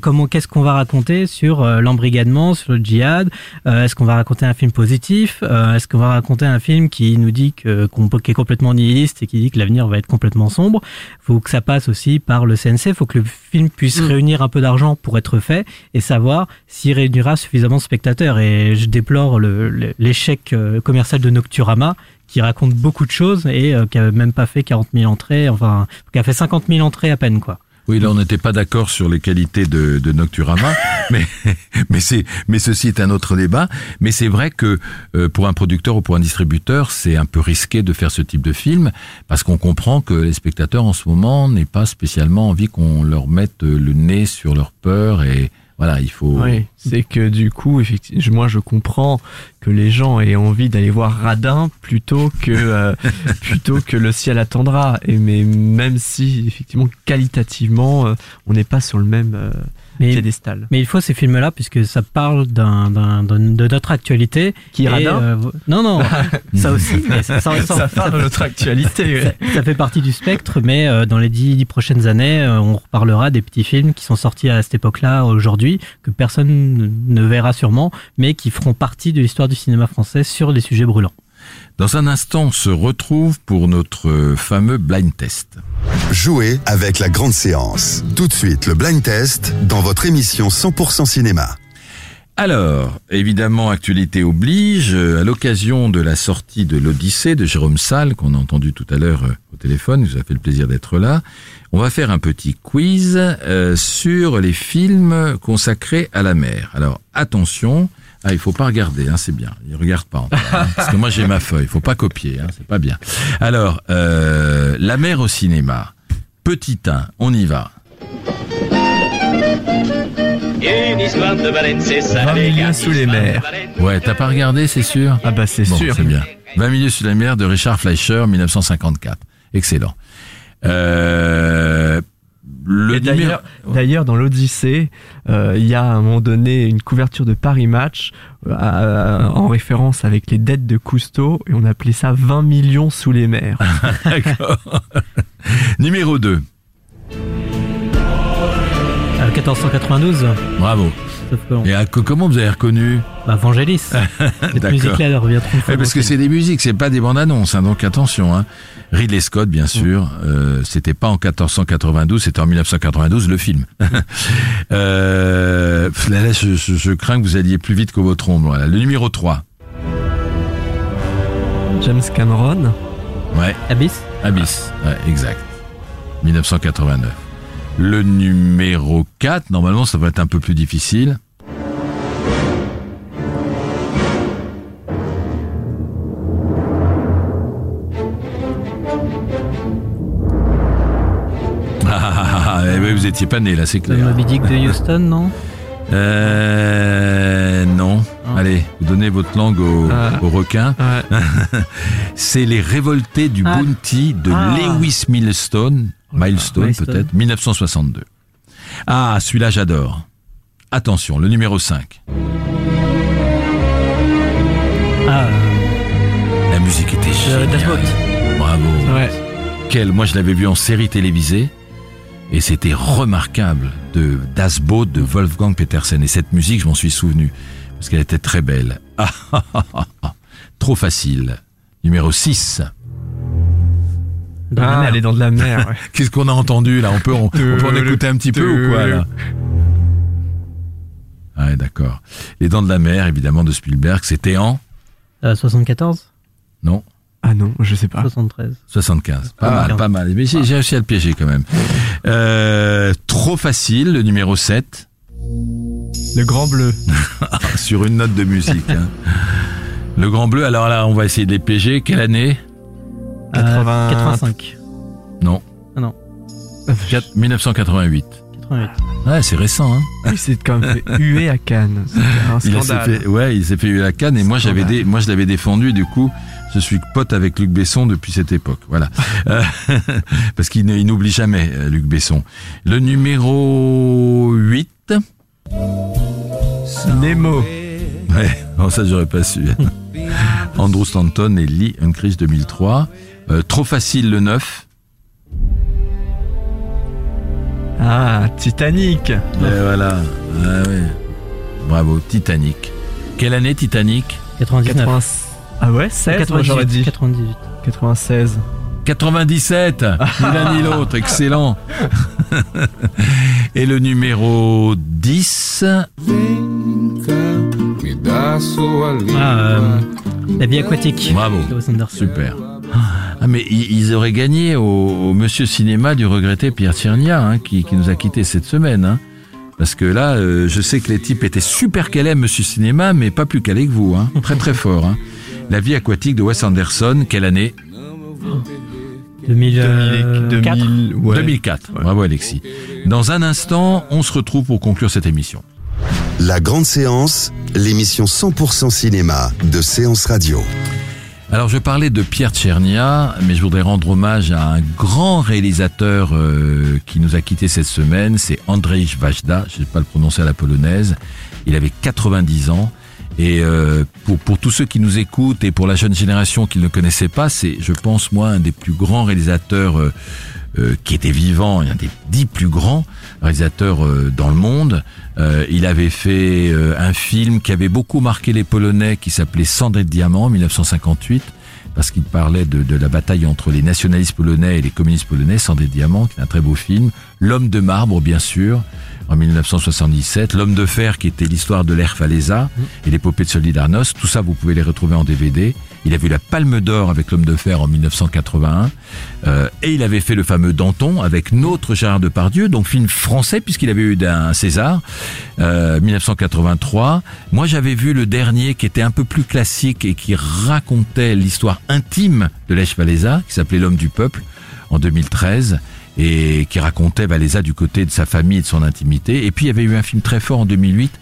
F: comment qu'est-ce qu'on va raconter sur euh, l'embrigadement, sur le djihad euh, Est-ce qu'on va raconter un film positif euh, Est-ce qu'on va raconter un film qui nous dit que qu'on est complètement nihiliste et qui dit que l'avenir va être complètement sombre? Faut que ça passe aussi par le CNC. Faut que le film puisse mm. réunir un peu d'argent pour être fait et savoir s'il réunira suffisamment de spectateurs. Et je déplore l'échec commercial de Nocturama qui raconte beaucoup de choses et qui a même pas fait 40 000 entrées, enfin, qui a fait 50 000 entrées à peine, quoi.
C: Oui, là on n'était pas d'accord sur les qualités de, de Nocturama, [laughs] mais mais c'est mais ceci est un autre débat. Mais c'est vrai que euh, pour un producteur ou pour un distributeur, c'est un peu risqué de faire ce type de film parce qu'on comprend que les spectateurs en ce moment n'aient pas spécialement envie qu'on leur mette le nez sur leur peur et Voilà, il faut.
D: Oui, c'est que du coup, effectivement, moi je comprends que les gens aient envie d'aller voir Radin plutôt que euh, [laughs] plutôt que le ciel attendra. Et mais même si effectivement qualitativement, euh, on n'est pas sur le même euh,
F: Mais-
D: piédestal.
F: Mais il faut ces films-là puisque ça parle d'un, d'un- d'un- de notre actualité.
D: Qui
F: Et, euh, Non, non, [laughs] ça aussi. mais ça, ça- ça-
D: Ça parle de notre actualité. ouais.
F: ça- ça fait partie du spectre, mais euh, dans les dix, dix prochaines années, euh, on reparlera des petits films qui sont sortis à cette époque-là, aujourd'hui, que personne ne verra sûrement, mais qui feront partie de l'histoire du cinéma français sur les sujets brûlants.
C: Dans un instant, on se retrouve pour notre fameux blind test.
B: Jouez avec la grande séance. Tout de suite, le blind test dans votre émission 100% cinéma.
C: Alors, évidemment, actualité oblige, à l'occasion de la sortie de l'Odyssée de Jérôme Salle, qu'on a entendu tout à l'heure euh, au téléphone, il nous a fait le plaisir d'être là, on va faire un petit quiz euh, sur les films consacrés à la mer. Alors, attention, ah, il faut pas regarder, hein, c'est bien, il regarde pas encore, hein, parce que moi j'ai ma feuille, il faut pas copier, hein, c'est pas bien. Alors, euh, la mer au cinéma, petit 1, on y va.
L: Une histoire de baleine, c'est ça.
D: 20
L: les
D: milieux
L: gars.
D: sous les mers.
C: Ouais, t'as pas regardé, c'est sûr
D: Ah bah c'est
C: Bon,
D: sûr.
C: C'est bien. 20 milieux sous la mer de Richard Fleischer, 1954. Excellent. Euh, le
D: Et
C: numéro-
D: d'ailleurs, d'ailleurs, dans l'Odyssée, euh, il y a à un moment donné une couverture de Paris Match euh, à- en référence avec les dettes de Cousteau et on appelait ça 20 millions sous les mers. [laughs]
C: D'accord. numéro 2.
F: Euh, 1492,
C: Bravo. Et à- comment vous avez reconnu
F: bah, Vangelis. [laughs] Cette
C: D'accord.
F: musique-là, elle revient trop
C: Ouais, Parce que c'est des musiques, c'est pas des bandes annonces, hein, donc attention. Hein. Ridley Scott, bien sûr, euh, c'était pas en 1492, c'était en 1992 le film. [laughs] euh, là, là, je, je- je crains que vous alliez plus vite que votre ombre. Voilà. Le numéro 3.
D: James Cameron.
C: Ouais.
F: Abyss
C: Abyss, ouais, exact. 1989. Le numéro 4, normalement ça va être un peu plus difficile. Étiez pas né là, c'est
F: Le
C: clair.
F: Moby Dick de Houston, non
C: Euh, non.
F: Ah.
C: Allez, vous donnez votre langue au,
D: Ah.
C: au requin. [laughs] C'est les révoltés du
F: Ah.
C: Bounty de. Lewis Milestone, Milestone
F: Milestone.
C: peut-être, 1962. Ah, celui-là j'adore. Attention, le numéro 5.
F: Ah,
C: La musique était géniale. Bravo.
D: Ouais.
C: Quel, moi je l'avais vu en série télévisée et c'était remarquable de Das Boot de Wolfgang Petersen et cette musique je m'en suis souvenu parce qu'elle était très belle. Ah, ah, ah, ah, ah. Trop facile. Numéro 6.
F: Dans la
D: ah,
F: mer.
D: elle est dans de la mer. [laughs] ouais.
C: Qu'est-ce qu'on a entendu là? On peut, on, on peut en écouter un petit peu ou quoi là? Ouais, d'accord. Les Dents de la Mer, évidemment, de Spielberg, c'était en?
F: Euh, 74
C: Non,
D: Ah non, je sais pas.
F: 73.
C: 75. Pas
F: Ah,
C: mal, pas mal. Mais j'ai réussi à le piéger quand même. Euh, trop facile, le numéro 7.
D: Le Grand Bleu. [laughs]
C: sur une note de musique. hein. Le Grand Bleu, alors là, on va essayer de les piéger. Quelle année?
D: 80.
F: 85.
C: Non.
F: Ah non.
C: 4 1988.
F: 88.
C: Ouais, c'est récent. Hein.
D: Ah Oui, c'est quand même fait huer à Cannes. C'était un
C: Il a- s'est
D: scandale.
C: fait, ouais, il s'est fait eu la canne et moi j'avais
D: Scandale.
C: dé- moi je l'avais défendu. Du coup, je suis pote avec Luc Besson depuis cette époque. Voilà, Euh, [laughs] parce qu'il n'oublie jamais euh, Luc Besson. Le numéro 8
D: Nemo.
C: Ouais, [laughs] bon, ça j'aurais pas su. [laughs] Andrew Stanton et Lee Unkrich 2003. Euh, trop facile le 9.
D: Ah, Titanic.
C: Et voilà. Ah. Bravo, Titanic. Quelle année Titanic?
F: 99.
D: 80... Ah ouais, 16 moi, j'aurais dit.
F: 98.
D: 96.
C: 97 Ni l'un ni l'autre, excellent Et le numéro 10
F: Ah, euh, la vie aquatique.
C: Bravo, super. Ah mais ils auraient gagné au, au Monsieur Cinéma du regretté Pierre Tchernia, hein, qui, qui nous a quittés cette semaine. hein. Parce que là, euh, je sais que les types étaient super calés, Monsieur Cinéma, mais pas plus calés que vous. Hein. Très très fort. La vie aquatique de Wes Anderson, quelle année
F: 2004.
D: 2000, ouais.
C: 2004. Bravo Alexis. Dans un instant, on se retrouve pour conclure cette émission.
B: La grande séance, l'émission 100% cinéma de Séance Radio.
C: Alors je parlais de Pierre Tchernia, mais je voudrais rendre hommage à un grand réalisateur euh, qui nous a quitté cette semaine, c'est Andrzej Wajda, je ne sais pas le prononcer à la polonaise, il avait 90 ans. Et euh, pour, pour tous ceux qui nous écoutent et pour la jeune génération qui ne connaissait pas, c'est, je pense, moi, un des plus grands réalisateurs euh, euh, qui était vivant, un des dix plus grands réalisateurs euh, dans le monde. Euh, il avait fait euh, un film qui avait beaucoup marqué les Polonais, qui s'appelait Cendré de diamant, en 1958 parce qu'il parlait de, de, la bataille entre les nationalistes polonais et les communistes polonais, Cendré de diamant, qui est un très beau film. L'homme de marbre, bien sûr, en 1977. L'homme de fer, qui était l'histoire de l'Air Falesa et l'épopée de Solidarność. Tout ça, vous pouvez les retrouver en DVD. Il a vu la Palme d'Or avec l'homme de fer en 1981. Euh, et il avait fait le fameux Danton avec notre Gérard Depardieu, donc film français puisqu'il avait eu un César, euh, 1983. Moi, j'avais vu le dernier qui était un peu plus classique et qui racontait l'histoire intime de Lech Walesa, qui s'appelait L'homme du peuple, en 2013 et qui racontait Valéza du côté de sa famille et de son intimité. Et puis il y avait eu un film très fort en 2008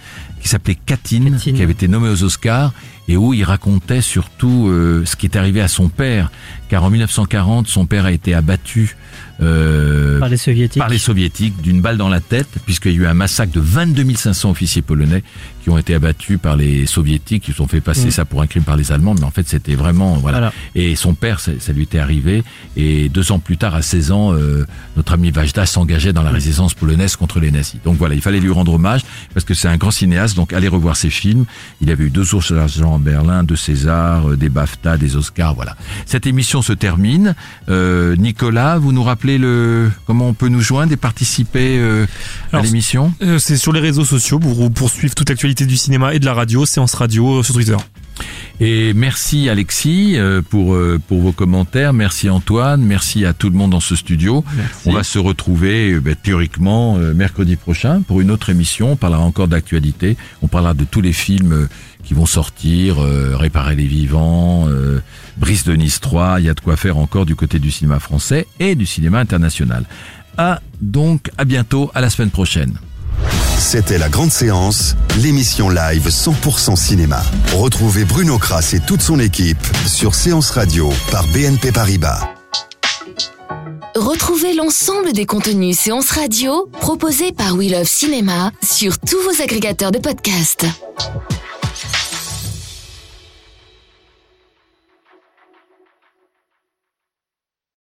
C: qui s'appelait Katyn, qui avait été nommé aux Oscars et où il racontait surtout euh, ce qui est arrivé à son père, car en 1940 son père a été abattu euh,
F: par les soviétiques,
C: par les soviétiques d'une balle dans la tête, puisqu'il y a eu un massacre de 22 500 officiers polonais qui ont été abattus par les soviétiques, qui ont fait passer
F: Mm.
C: ça pour un crime par les Allemands, mais en fait c'était vraiment voilà.
F: Voilà.
C: Et son père, ça, ça lui était arrivé, et deux ans plus tard, à 16 ans, euh, notre ami Vajda s'engageait dans la résistance polonaise contre les nazis. Donc voilà, il fallait lui rendre hommage parce que c'est un grand cinéaste. Donc allez revoir ses films. Il avait eu deux ours d'argent en Berlin, deux Césars, euh, des BAFTA, des Oscars. Voilà. Cette émission se termine. Euh, Nicolas, vous nous rappelez le comment on peut nous joindre et participer euh, à l'émission?
E: Euh, c'est sur les réseaux sociaux pour poursuivre toute l'actualité du cinéma et de la radio, séance radio euh, sur Twitter.
C: Et merci Alexis pour pour vos commentaires. Merci Antoine. Merci à tout le monde dans ce studio. On va se retrouver ben, théoriquement mercredi prochain pour une autre émission. On parlera encore d'actualité. On parlera de tous les films qui vont sortir, euh, Réparer les vivants, euh, Brice de Nice 3. Il y a de quoi faire encore du côté du cinéma français et du cinéma international. À donc à bientôt, à la semaine prochaine.
B: C'était la grande séance, l'émission live 100% cinéma. Retrouvez Bruno Kras et toute son équipe sur Séance Radio par BNP Paribas.
A: Retrouvez l'ensemble des contenus séances radio proposés par We Love Cinéma sur tous vos agrégateurs de podcasts.